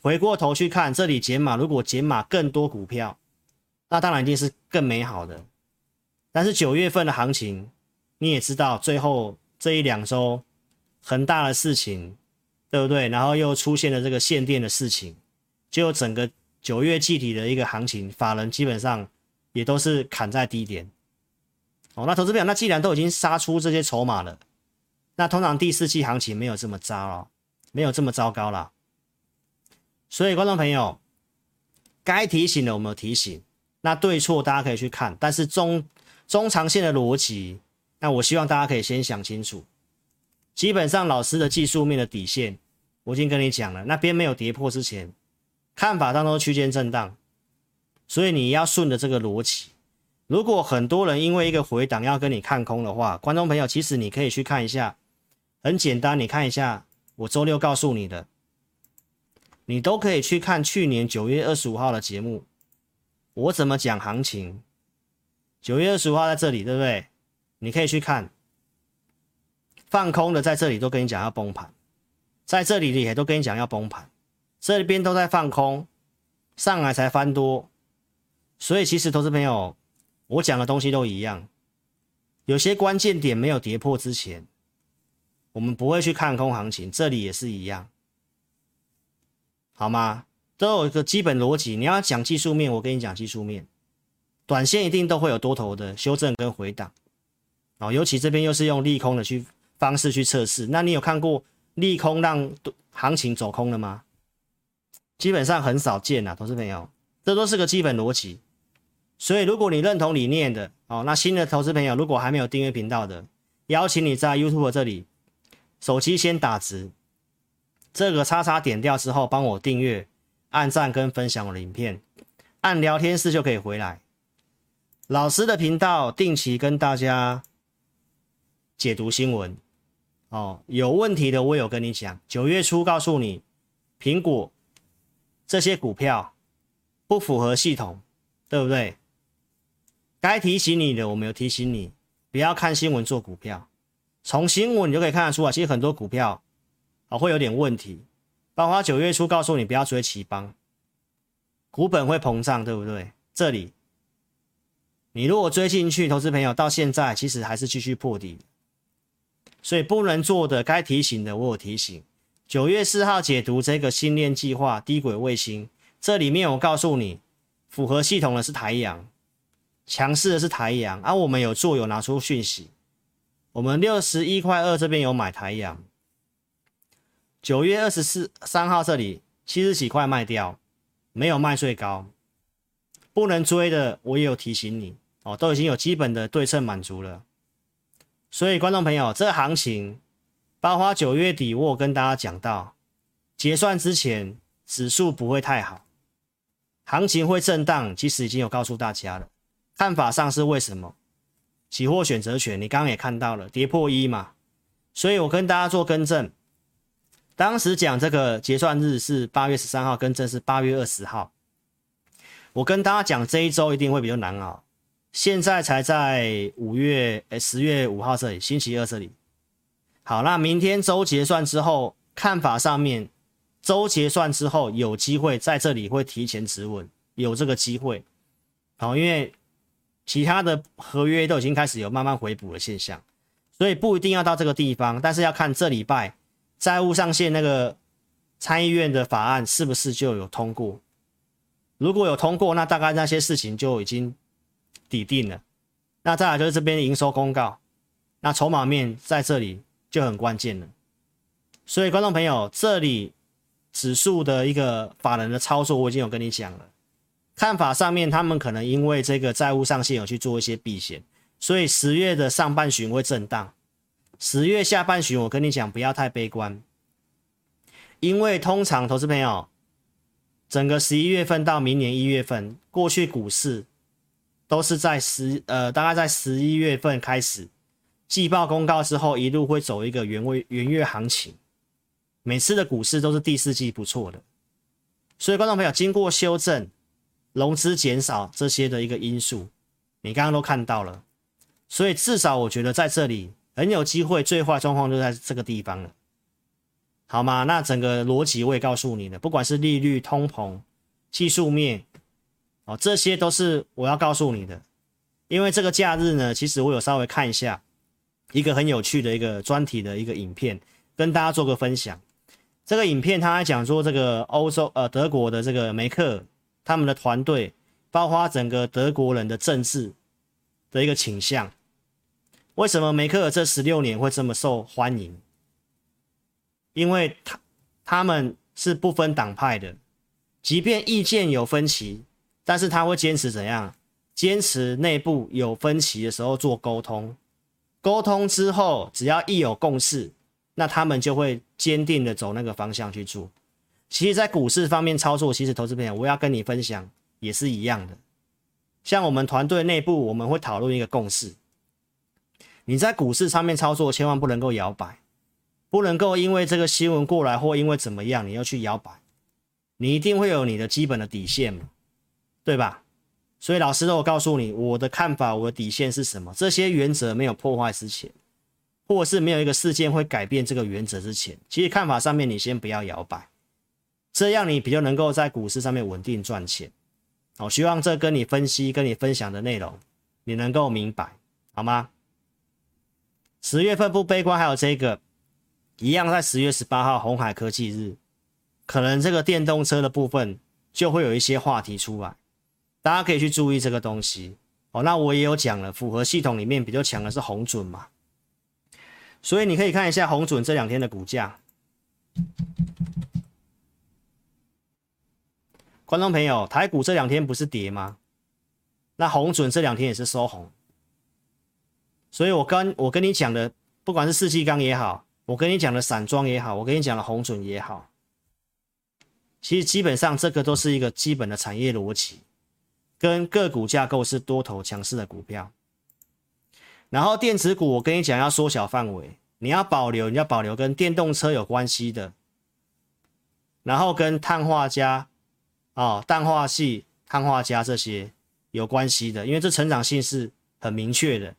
回过头去看这里减码，如果减码更多股票，那当然一定是更美好的。但是九月份的行情你也知道，最后这一两周很大的事情，对不对？然后又出现了这个限电的事情，就整个九月季底的一个行情，法人基本上也都是砍在低点。哦，那投资朋友，那既然都已经杀出这些筹码了，那通常第四季行情没有这么糟了，没有这么糟糕了。所以观众朋友，该提醒的我们有提醒，那对错大家可以去看，但是中中长线的逻辑，那我希望大家可以先想清楚。基本上老师的技术面的底线，我已经跟你讲了，那边没有跌破之前，看法当中区间震荡，所以你要顺着这个逻辑。如果很多人因为一个回档要跟你看空的话，观众朋友，其实你可以去看一下，很简单，你看一下我周六告诉你的，你都可以去看去年九月二十五号的节目，我怎么讲行情。九月二十五号在这里，对不对？你可以去看，放空的在这里都跟你讲要崩盘，在这里也都跟你讲要崩盘，这边都在放空，上来才翻多，所以其实投资朋友。我讲的东西都一样，有些关键点没有跌破之前，我们不会去看空行情。这里也是一样，好吗？都有一个基本逻辑。你要讲技术面，我跟你讲技术面，短线一定都会有多头的修正跟回档。哦，尤其这边又是用利空的去方式去测试。那你有看过利空让行情走空了吗？基本上很少见呐，投资朋友，这都是个基本逻辑。所以，如果你认同理念的哦，那新的投资朋友如果还没有订阅频道的，邀请你在 YouTube 这里手机先打直，这个叉叉点掉之后，帮我订阅、按赞跟分享我的影片，按聊天室就可以回来。老师的频道定期跟大家解读新闻哦，有问题的我有跟你讲。九月初告诉你，苹果这些股票不符合系统，对不对？该提醒你的，我没有提醒你，不要看新闻做股票。从新闻你就可以看得出来，其实很多股票啊会有点问题。包括九月初告诉你不要追奇邦，股本会膨胀，对不对？这里你如果追进去，投资朋友到现在其实还是继续破底，所以不能做的，该提醒的我有提醒。九月四号解读这个星链计划低轨卫星，这里面我告诉你，符合系统的是台阳。强势的是台阳，而、啊、我们有做，有拿出讯息。我们六十一块二这边有买台阳，九月二十四三号这里七十几块卖掉，没有卖最高，不能追的我也有提醒你哦，都已经有基本的对称满足了。所以观众朋友，这行情，包括九月底我跟大家讲到，结算之前指数不会太好，行情会震荡，其实已经有告诉大家了。看法上是为什么？期货选择权，你刚刚也看到了，跌破一嘛，所以我跟大家做更正。当时讲这个结算日是八月十三号，跟正是八月二十号。我跟大家讲这一周一定会比较难熬，现在才在五月诶十月五号这里，星期二这里。好，那明天周结算之后，看法上面，周结算之后有机会在这里会提前止稳，有这个机会。好，因为。其他的合约都已经开始有慢慢回补的现象，所以不一定要到这个地方，但是要看这礼拜债务上限那个参议院的法案是不是就有通过。如果有通过，那大概那些事情就已经底定了。那再来就是这边营收公告，那筹码面在这里就很关键了。所以观众朋友，这里指数的一个法人的操作，我已经有跟你讲了。看法上面，他们可能因为这个债务上限有去做一些避险，所以十月的上半旬会震荡。十月下半旬，我跟你讲，不要太悲观，因为通常投资朋友，整个十一月份到明年一月份，过去股市都是在十呃，大概在十一月份开始季报公告之后，一路会走一个元位元月行情。每次的股市都是第四季不错的，所以观众朋友经过修正。融资减少这些的一个因素，你刚刚都看到了，所以至少我觉得在这里很有机会，最坏状况就在这个地方了，好吗？那整个逻辑我也告诉你了，不管是利率、通膨、技术面，哦，这些都是我要告诉你的。因为这个假日呢，其实我有稍微看一下一个很有趣的一个专题的一个影片，跟大家做个分享。这个影片他还讲说，这个欧洲呃德国的这个梅克。他们的团队，包括整个德国人的政治的一个倾向，为什么梅克尔这十六年会这么受欢迎？因为他他们是不分党派的，即便意见有分歧，但是他会坚持怎样？坚持内部有分歧的时候做沟通，沟通之后只要一有共识，那他们就会坚定的走那个方向去做。其实，在股市方面操作，其实投资朋友，我要跟你分享也是一样的。像我们团队内部，我们会讨论一个共识。你在股市上面操作，千万不能够摇摆，不能够因为这个新闻过来或因为怎么样，你要去摇摆。你一定会有你的基本的底线嘛，对吧？所以老师都有告诉你，我的看法，我的底线是什么？这些原则没有破坏之前，或是没有一个事件会改变这个原则之前，其实看法上面你先不要摇摆，这样你比较能够在股市上面稳定赚钱。好，希望这跟你分析、跟你分享的内容，你能够明白，好吗？十月份不悲观，还有这个一样，在十月十八号红海科技日，可能这个电动车的部分就会有一些话题出来，大家可以去注意这个东西。哦，那我也有讲了，符合系统里面比较强的是红准嘛，所以你可以看一下红准这两天的股价。观众朋友，台股这两天不是跌吗？那红准这两天也是收红。所以我跟我跟你讲的，不管是四季钢也好，我跟你讲的散装也好，我跟你讲的红准也好，其实基本上这个都是一个基本的产业逻辑，跟个股架构是多头强势的股票。然后电子股，我跟你讲要缩小范围，你要保留，你要保留跟电动车有关系的，然后跟碳化镓、哦，氮化系、碳化镓这些有关系的，因为这成长性是很明确的。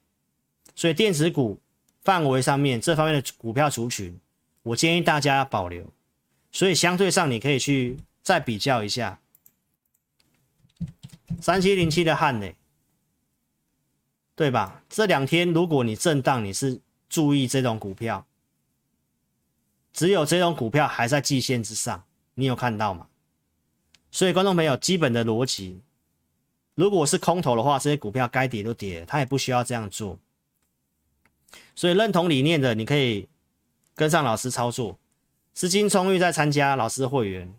所以电子股范围上面这方面的股票族群，我建议大家保留。所以相对上你可以去再比较一下，三七零七的汉磊，对吧？这两天如果你震荡，你是注意这种股票，只有这种股票还在季线之上，你有看到吗？所以观众朋友，基本的逻辑，如果是空头的话，这些股票该跌都跌，它也不需要这样做。所以认同理念的，你可以跟上老师操作，资金充裕再参加老师会员。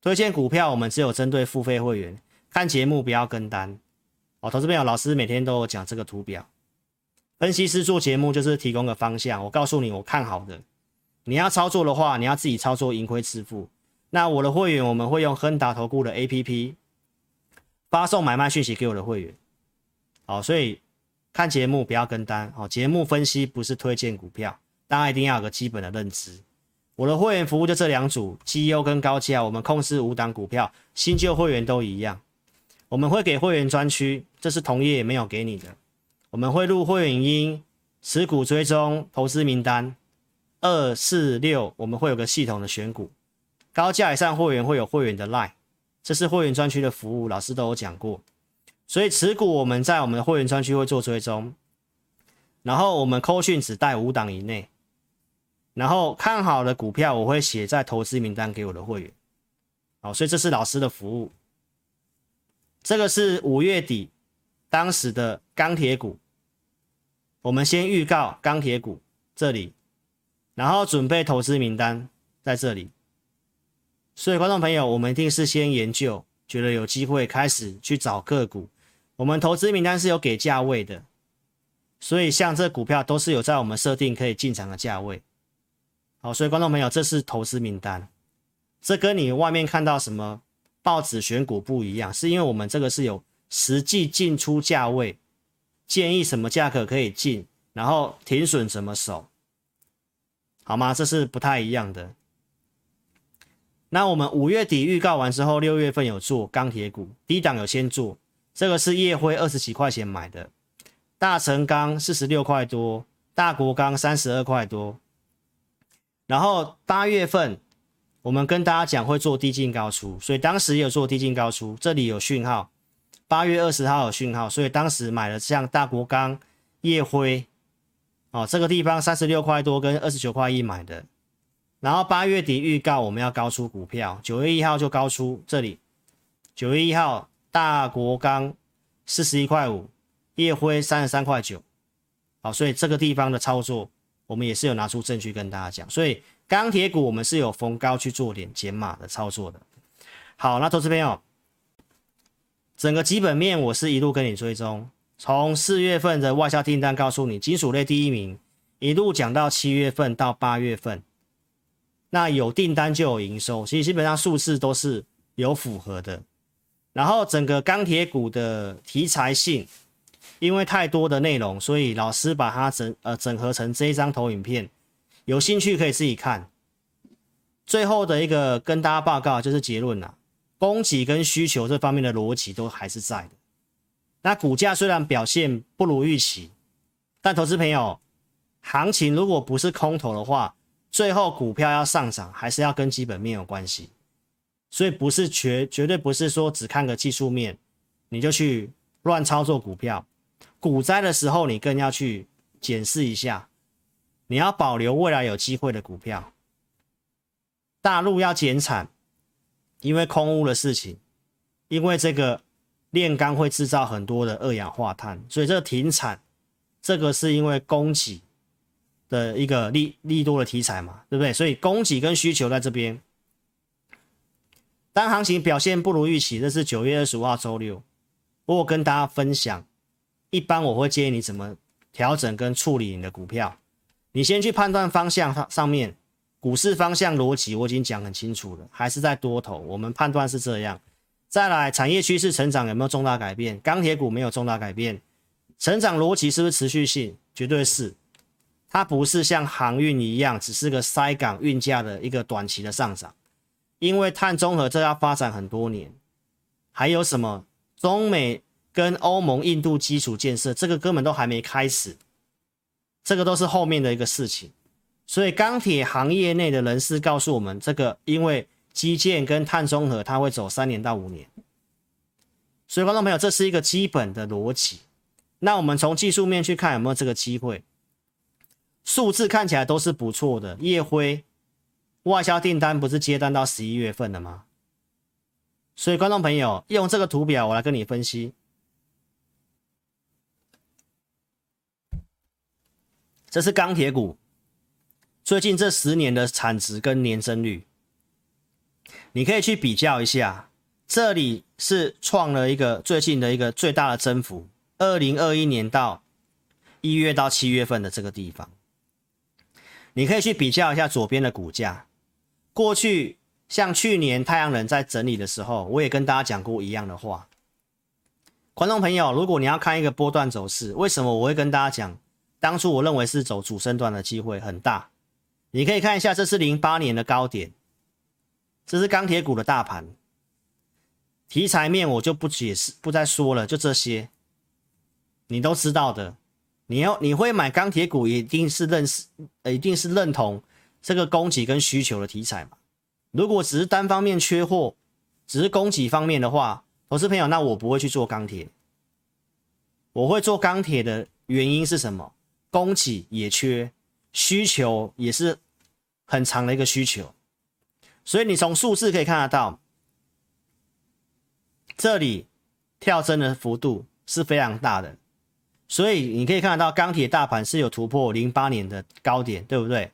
推荐股票，我们只有针对付费会员。看节目不要跟单。哦，投资朋友，老师每天都有讲这个图表。分析师做节目就是提供个方向，我告诉你我看好的。你要操作的话，你要自己操作，盈亏自负。那我的会员，我们会用亨达投顾的 APP 发送买卖讯息给我的会员。好，所以。看节目不要跟单哦，节目分析不是推荐股票，大家一定要有个基本的认知。我的会员服务就这两组，绩优跟高价，我们控制五档股票，新旧会员都一样。我们会给会员专区，这是同业也没有给你的。我们会录会员音，持股追踪，投资名单二四六，我们会有个系统的选股。高价以上会员会有会员的 line，这是会员专区的服务，老师都有讲过。所以持股我们在我们的会员专区会做追踪，然后我们扣讯只带五档以内，然后看好的股票我会写在投资名单给我的会员，好，所以这是老师的服务。这个是五月底当时的钢铁股，我们先预告钢铁股这里，然后准备投资名单在这里，所以观众朋友，我们一定是先研究，觉得有机会开始去找个股。我们投资名单是有给价位的，所以像这股票都是有在我们设定可以进场的价位。好，所以观众朋友，这是投资名单，这跟你外面看到什么报纸选股不一样，是因为我们这个是有实际进出价位，建议什么价格可以进，然后停损怎么守，好吗？这是不太一样的。那我们五月底预告完之后，六月份有做钢铁股，低档有先做。这个是夜辉二十几块钱买的，大成钢四十六块多，大国钢三十二块多。然后八月份我们跟大家讲会做低进高出，所以当时也有做低进高出，这里有讯号。八月二十号有讯号，所以当时买了像大国钢、夜辉，哦，这个地方三十六块多跟二十九块一买的。然后八月底预告我们要高出股票，九月一号就高出这里，九月一号。大国钢四十一块五，夜辉三十三块九，好，所以这个地方的操作，我们也是有拿出证据跟大家讲。所以钢铁股我们是有逢高去做点减码的操作的。好，那投资朋友，整个基本面我是一路跟你追踪，从四月份的外销订单告诉你金属类第一名，一路讲到七月份到八月份，那有订单就有营收，其实基本上数字都是有符合的。然后整个钢铁股的题材性，因为太多的内容，所以老师把它整呃整合成这一张投影片，有兴趣可以自己看。最后的一个跟大家报告就是结论啦，供给跟需求这方面的逻辑都还是在的。那股价虽然表现不如预期，但投资朋友，行情如果不是空头的话，最后股票要上涨还是要跟基本面有关系。所以不是绝绝对不是说只看个技术面，你就去乱操作股票。股灾的时候，你更要去检视一下，你要保留未来有机会的股票。大陆要减产，因为空污的事情，因为这个炼钢会制造很多的二氧化碳，所以这个停产，这个是因为供给的一个利利多的题材嘛，对不对？所以供给跟需求在这边。当行情表现不如预期，这是九月二十五号周六，我跟大家分享，一般我会建议你怎么调整跟处理你的股票。你先去判断方向上上面。股市方向逻辑我已经讲很清楚了，还是在多头，我们判断是这样。再来，产业趋势成长有没有重大改变？钢铁股没有重大改变，成长逻辑是不是持续性？绝对是。它不是像航运一样，只是个塞港运价的一个短期的上涨，因为碳中和这要发展很多年。还有什么？中美跟欧盟、印度基础建设，这个根本都还没开始，这个都是后面的一个事情。所以钢铁行业内的人士告诉我们，这个因为基建跟碳中和，它会走三年到五年。所以观众朋友，这是一个基本的逻辑。那我们从技术面去看有没有这个机会？数字看起来都是不错的。烨辉外销订单不是接单到十一月份了吗？所以观众朋友，用这个图表我来跟你分析，这是钢铁股。最近这十年的产值跟年增率，你可以去比较一下。这里是创了一个最近的一个最大的增幅，二零二一年到一月到七月份的这个地方，你可以去比较一下左边的股价。过去像去年太阳能在整理的时候，我也跟大家讲过一样的话。观众朋友，如果你要看一个波段走势，为什么我会跟大家讲？当初我认为是走主升段的机会很大。你可以看一下，这是零八年的高点，这是钢铁股的大盘。题材面我就不解释，不再说了，就这些，你都知道的。你要你会买钢铁股，一定是认识，一定是认同这个供给跟需求的题材嘛。如果只是单方面缺货，只是供给方面的话，投资朋友，那我不会去做钢铁。我会做钢铁的原因是什么？供给也缺，需求也是。很长的一个需求，所以你从数字可以看得到，这里跳升的幅度是非常大的，所以你可以看得到钢铁大盘是有突破零八年的高点，对不对？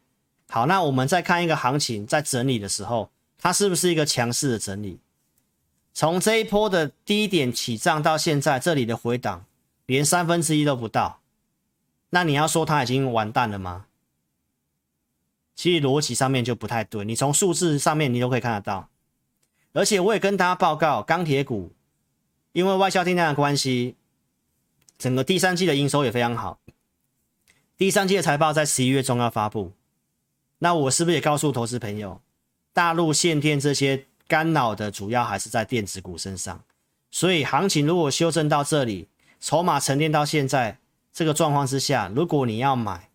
好，那我们再看一个行情在整理的时候，它是不是一个强势的整理？从这一波的低点起涨到现在，这里的回档连三分之一都不到，那你要说它已经完蛋了吗？其实逻辑上面就不太对，你从数字上面你都可以看得到，而且我也跟大家报告，钢铁股因为外销订单的关系，整个第三季的营收也非常好，第三季的财报在十一月中要发布，那我是不是也告诉投资朋友，大陆限电这些干扰的主要还是在电子股身上，所以行情如果修正到这里，筹码沉淀到现在这个状况之下，如果你要买。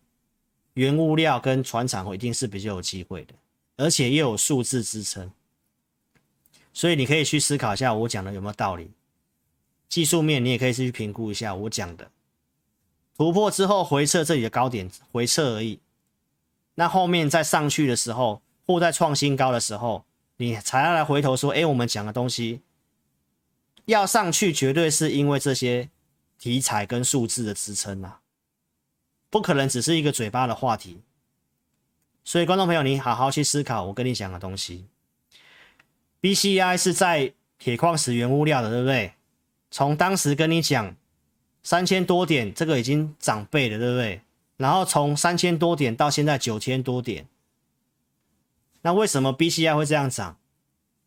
原物料跟传产一定是比较有机会的，而且又有数字支撑，所以你可以去思考一下我讲的有没有道理。技术面你也可以去评估一下我讲的突破之后回撤这里的高点，回撤而已。那后面再上去的时候，或在创新高的时候，你才要来回头说，哎，我们讲的东西要上去，绝对是因为这些题材跟数字的支撑啊。不可能只是一个嘴巴的话题，所以观众朋友，你好好去思考我跟你讲的东西。BCI 是在铁矿石原物料的，对不对？从当时跟你讲三千多点，这个已经涨倍了，对不对？然后从三千多点到现在九千多点，那为什么 BCI 会这样涨？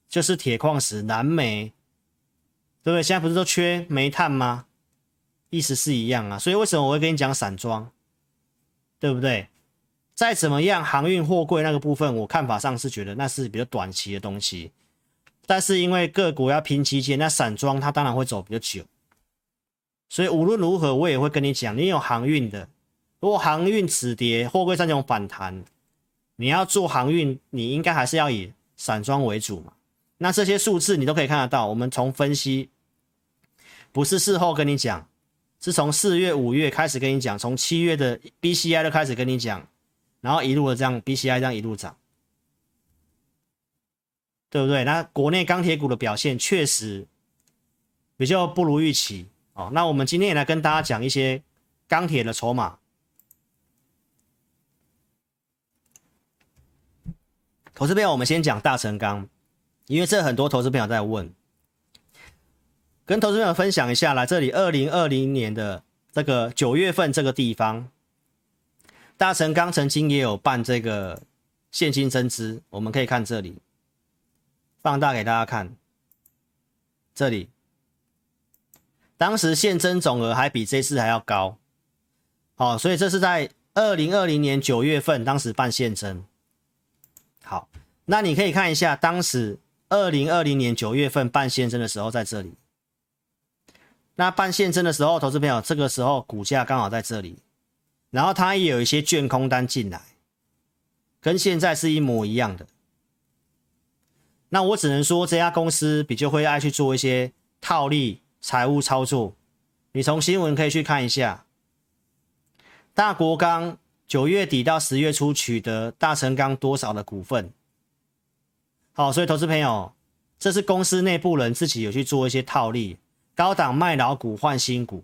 就是铁矿石、燃煤对不对？现在不是都缺煤炭吗？意思是一样啊。所以为什么我会跟你讲散装？对不对？再怎么样，航运货柜那个部分，我看法上是觉得那是比较短期的东西。但是因为各国要拼基建，那散装它当然会走比较久。所以无论如何，我也会跟你讲，你有航运的，如果航运止跌，货柜三种反弹，你要做航运，你应该还是要以散装为主嘛。那这些数字你都可以看得到，我们从分析，不是事后跟你讲，是从四月、五月开始跟你讲，从七月的 BCI 都开始跟你讲，然后一路的这样 BCI 这样一路涨，对不对？那国内钢铁股的表现确实比较不如预期哦。那我们今天也来跟大家讲一些钢铁的筹码。投资朋友，我们先讲大成钢。因为这很多投资朋友在问，跟投资朋友分享一下，来这里二零二零年的这个九月份这个地方，大成钢曾经也有办这个现金增资，我们可以看这里，放大给大家看，这里，当时现增总额还比这次还要高，好，所以这是在二零二零年九月份当时办现增，好，那你可以看一下当时。二零二零年九月份办现增的时候，在这里。那办现增的时候，投资朋友这个时候股价刚好在这里，然后它也有一些券空单进来，跟现在是一模一样的。那我只能说，这家公司比较会爱去做一些套利财务操作。你从新闻可以去看一下，大国钢九月底到十月初取得大成钢多少的股份？好，所以投资朋友，这是公司内部人自己有去做一些套利，高档卖老股换新股，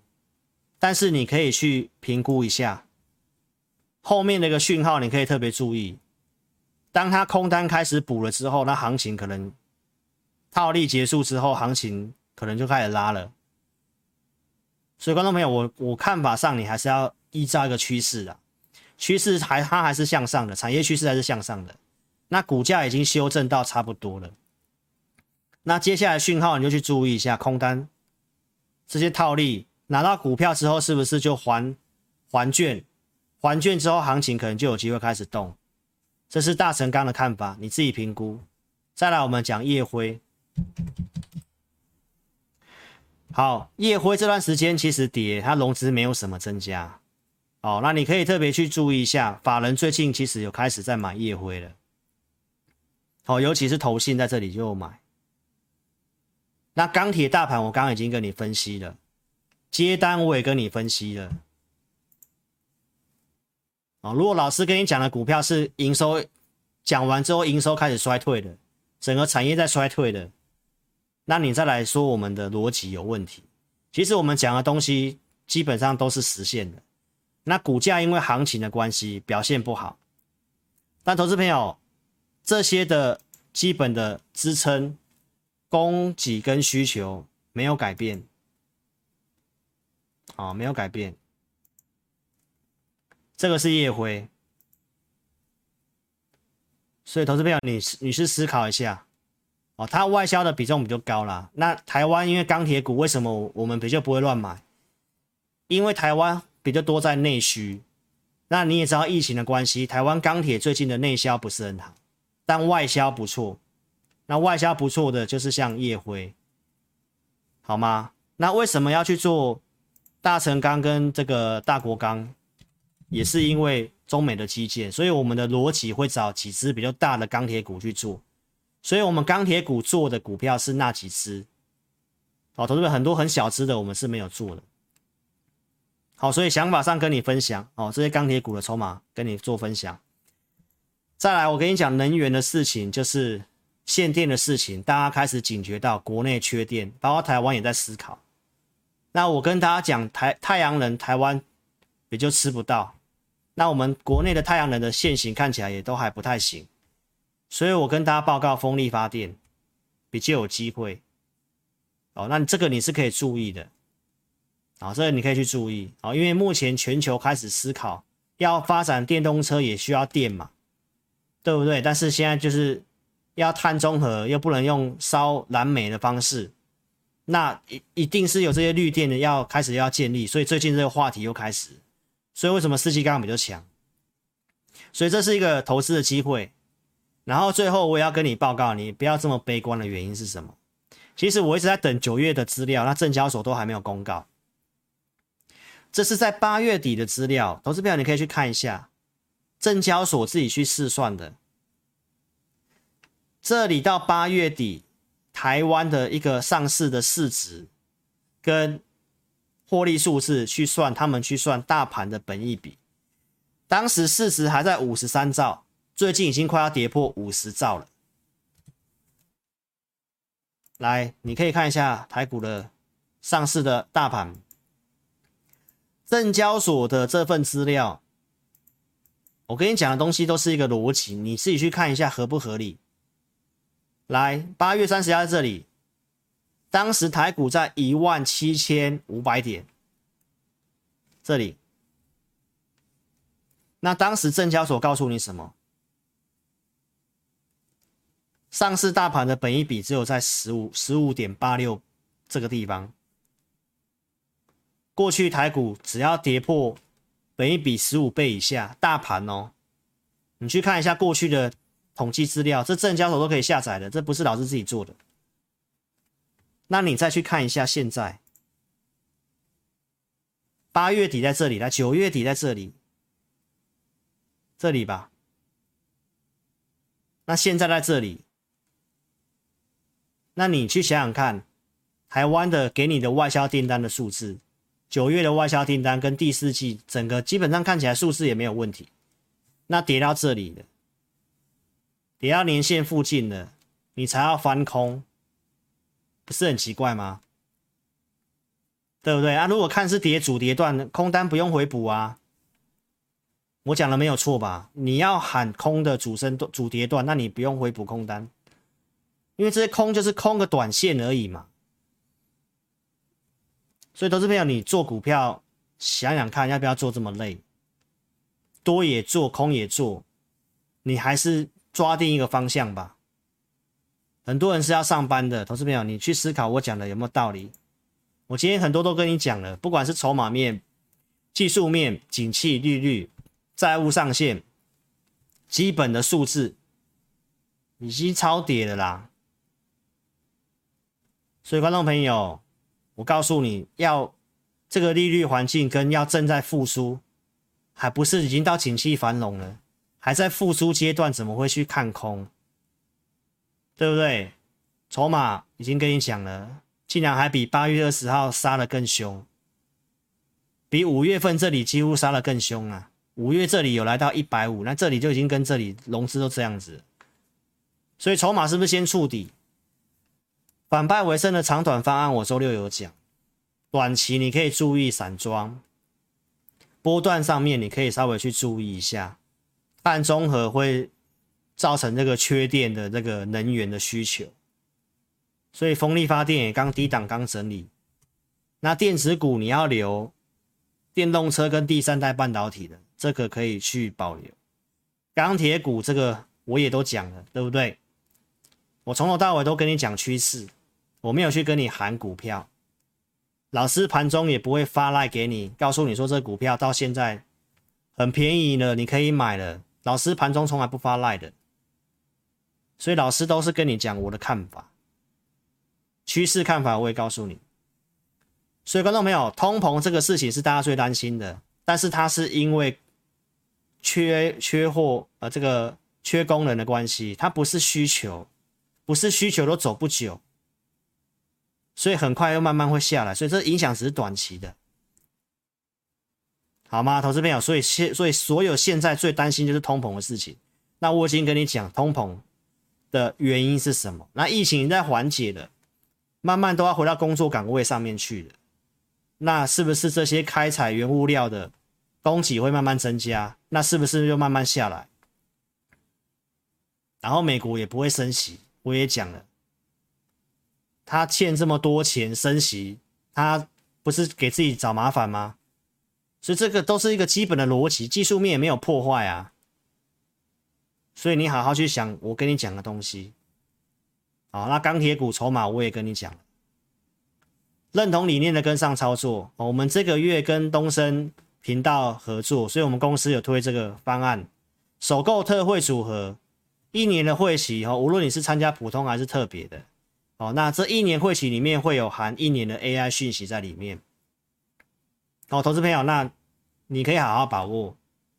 但是你可以去评估一下后面的一个讯号，你可以特别注意，当它空单开始补了之后，那行情可能套利结束之后，行情可能就开始拉了。所以观众朋友，我我看法上，你还是要依照一个趋势啊，趋势还它还是向上的，产业趋势还是向上的。那股价已经修正到差不多了，那接下来讯号你就去注意一下空单，这些套利拿到股票之后是不是就还还券？还券之后行情可能就有机会开始动，这是大成钢的看法，你自己评估。再来我们讲夜辉，好，夜辉这段时间其实跌，它融资没有什么增加，哦，那你可以特别去注意一下，法人最近其实有开始在买夜辉了。哦，尤其是投信在这里就买。那钢铁大盘我刚刚已经跟你分析了，接单我也跟你分析了。哦，如果老师跟你讲的股票是营收讲完之后营收开始衰退的，整个产业在衰退的，那你再来说我们的逻辑有问题。其实我们讲的东西基本上都是实现的。那股价因为行情的关系表现不好，但投资朋友。这些的基本的支撑，供给跟需求没有改变，啊，没有改变。这个是夜辉，所以投资朋友，你你是思考一下，哦，它外销的比重比较高啦。那台湾因为钢铁股为什么我们比较不会乱买？因为台湾比较多在内需，那你也知道疫情的关系，台湾钢铁最近的内销不是很好。但外销不错，那外销不错的就是像烨辉，好吗？那为什么要去做大成钢跟这个大国钢？也是因为中美的基建，所以我们的逻辑会找几只比较大的钢铁股去做，所以我们钢铁股做的股票是那几只。好，投资者很多很小只的我们是没有做的。好，所以想法上跟你分享哦，这些钢铁股的筹码跟你做分享。再来，我跟你讲能源的事情，就是限电的事情，大家开始警觉到国内缺电，包括台湾也在思考。那我跟大家讲，台太阳能台湾也就吃不到，那我们国内的太阳能的现行看起来也都还不太行，所以我跟大家报告风力发电比较有机会。哦，那这个你是可以注意的，啊，这个你可以去注意，啊，因为目前全球开始思考要发展电动车也需要电嘛。对不对？但是现在就是要碳中和，又不能用烧燃煤的方式，那一一定是有这些绿电的要开始要建立，所以最近这个话题又开始，所以为什么世纪钢比较强？所以这是一个投资的机会。然后最后我也要跟你报告，你不要这么悲观的原因是什么？其实我一直在等九月的资料，那证交所都还没有公告。这是在八月底的资料，投资朋友你可以去看一下，证交所自己去试算的。这里到八月底，台湾的一个上市的市值跟获利数字去算，他们去算大盘的本益比，当时市值还在五十三兆。最近已经快要跌破五十兆了。来，你可以看一下台股的上市的大盘，证交所的这份资料。我跟你讲的东西都是一个逻辑，你自己去看一下合不合理。来，八月三十号在这里，当时台股在一万七千五百点，这里。那当时证交所告诉你什么？上市大盘的本益比只有在十五十五点八六这个地方。过去台股只要跌破本一比十五倍以下，大盘哦，你去看一下过去的统计资料，这证交所都可以下载的，这不是老师自己做的。那你再去看一下现在，八月底在这里，来九月底在这里，这里吧。那现在在这里。那你去想想看，台湾的给你的外销订单的数字，九月的外销订单跟第四季整个基本上看起来数字也没有问题。那跌到这里了，跌到年线附近了，你才要翻空，不是很奇怪吗？对不对啊？如果看是跌主跌段，空单不用回补啊。我讲的没有错吧？你要喊空的主升主跌段，那你不用回补空单。因为这些空就是空个短线而已嘛，所以投资朋友，你做股票想想看，要不要做这么累？多也做，空也做，你还是抓定一个方向吧。很多人是要上班的，投资朋友，你去思考我讲的有没有道理？我今天很多都跟你讲了，不管是筹码面、技术面、景气、利率、债务上限、基本的数字，已经超跌了啦。所以，观众朋友，我告诉你要这个利率环境跟要正在复苏，还不是已经到景气繁荣了，还在复苏阶段，怎么会去看空？对不对？筹码已经跟你讲了，竟然还比八月二十号杀的更凶，比五月份这里几乎杀的更凶啊！五月这里有来到一百五，那这里就已经跟这里融资都这样子，所以筹码是不是先触底？反败为胜的长短方案，我周六有讲。短期你可以注意散装，波段上面你可以稍微去注意一下，半综合会造成这个缺电的这个能源的需求，所以风力发电也刚低档刚整理。那电子股你要留，电动车跟第三代半导体的这个可以去保留。钢铁股这个我也都讲了，对不对？我从头到尾都跟你讲趋势。我没有去跟你喊股票，老师盘中也不会发赖给你，告诉你说这股票到现在很便宜了，你可以买了。老师盘中从来不发赖的，所以老师都是跟你讲我的看法，趋势看法我也告诉你。所以观众朋友，通膨这个事情是大家最担心的，但是它是因为缺缺货呃这个缺工人的关系，它不是需求，不是需求都走不久。所以很快又慢慢会下来，所以这影响只是短期的，好吗？投资朋友，所以现所以所有现在最担心就是通膨的事情。那我已经跟你讲通膨的原因是什么？那疫情在缓解了，慢慢都要回到工作岗位上面去了。那是不是这些开采原物料的供给会慢慢增加？那是不是又慢慢下来？然后美国也不会升息，我也讲了。他欠这么多钱升息，他不是给自己找麻烦吗？所以这个都是一个基本的逻辑，技术面也没有破坏啊。所以你好好去想我跟你讲的东西。好，那钢铁股筹码我也跟你讲了。认同理念的跟上操作。我们这个月跟东升频道合作，所以我们公司有推这个方案，首购特惠组合，一年的会期哦，无论你是参加普通还是特别的哦，那这一年会期里面会有含一年的 AI 讯息在里面。哦，投资朋友，那你可以好好把握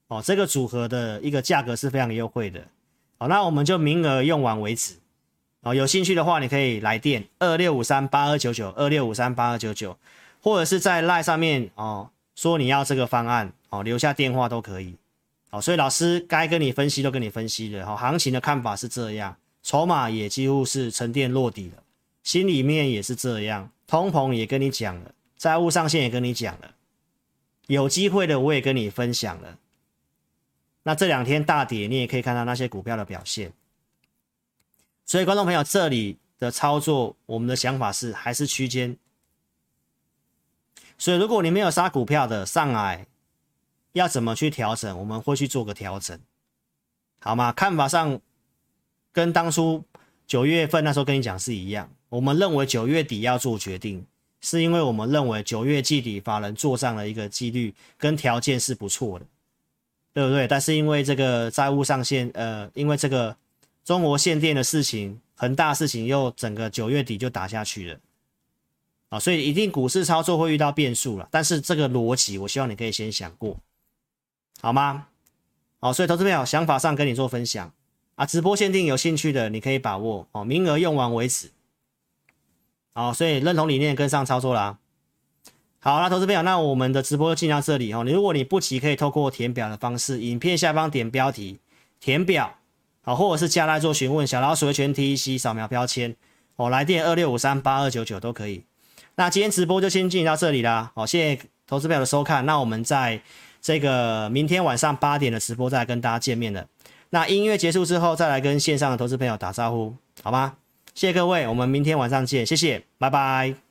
哦，这个组合的一个价格是非常优惠的。好，那我们就名额用完为止。哦，有兴趣的话，你可以来电二六五三八二九九二六五三八二九九，或者是在 LINE 上面哦，说你要这个方案哦，留下电话都可以。好，所以老师该跟你分析都跟你分析了。好，行情的看法是这样，筹码也几乎是沉淀落底了，心里面也是这样，通膨也跟你讲了，债务上限也跟你讲了，有机会的我也跟你分享了。那这两天大跌，你也可以看到那些股票的表现。所以，观众朋友，这里的操作，我们的想法是还是区间。所以，如果你没有杀股票的上来，要怎么去调整？我们会去做个调整，好吗？看法上跟当初九月份那时候跟你讲是一样。我们认为九月底要做决定，是因为我们认为九月季底法人做账的一个几率跟条件是不错的。对不对？但是因为这个债务上限，呃，因为这个中国限电的事情，很大事情又整个九月底就打下去了，啊，所以一定股市操作会遇到变数了。但是这个逻辑，我希望你可以先想过，好吗？好，所以投资朋友想法上跟你做分享啊，直播限定有兴趣的你可以把握哦，名额用完为止。好，所以认同理念跟上操作啦。好，啦投资朋友，那我们的直播就进到这里哦。你如果你不急，可以透过填表的方式，影片下方点标题填表，好，或者是加来做询问，小老鼠的全 TEC 扫描标签，哦，来电二六五三八二九九都可以。那今天直播就先进到这里啦，好，谢谢投资朋友的收看。那我们在这个明天晚上八点的直播再来跟大家见面了。那音乐结束之后，再来跟线上的投资朋友打招呼，好吗？谢谢各位，我们明天晚上见，谢谢，拜拜。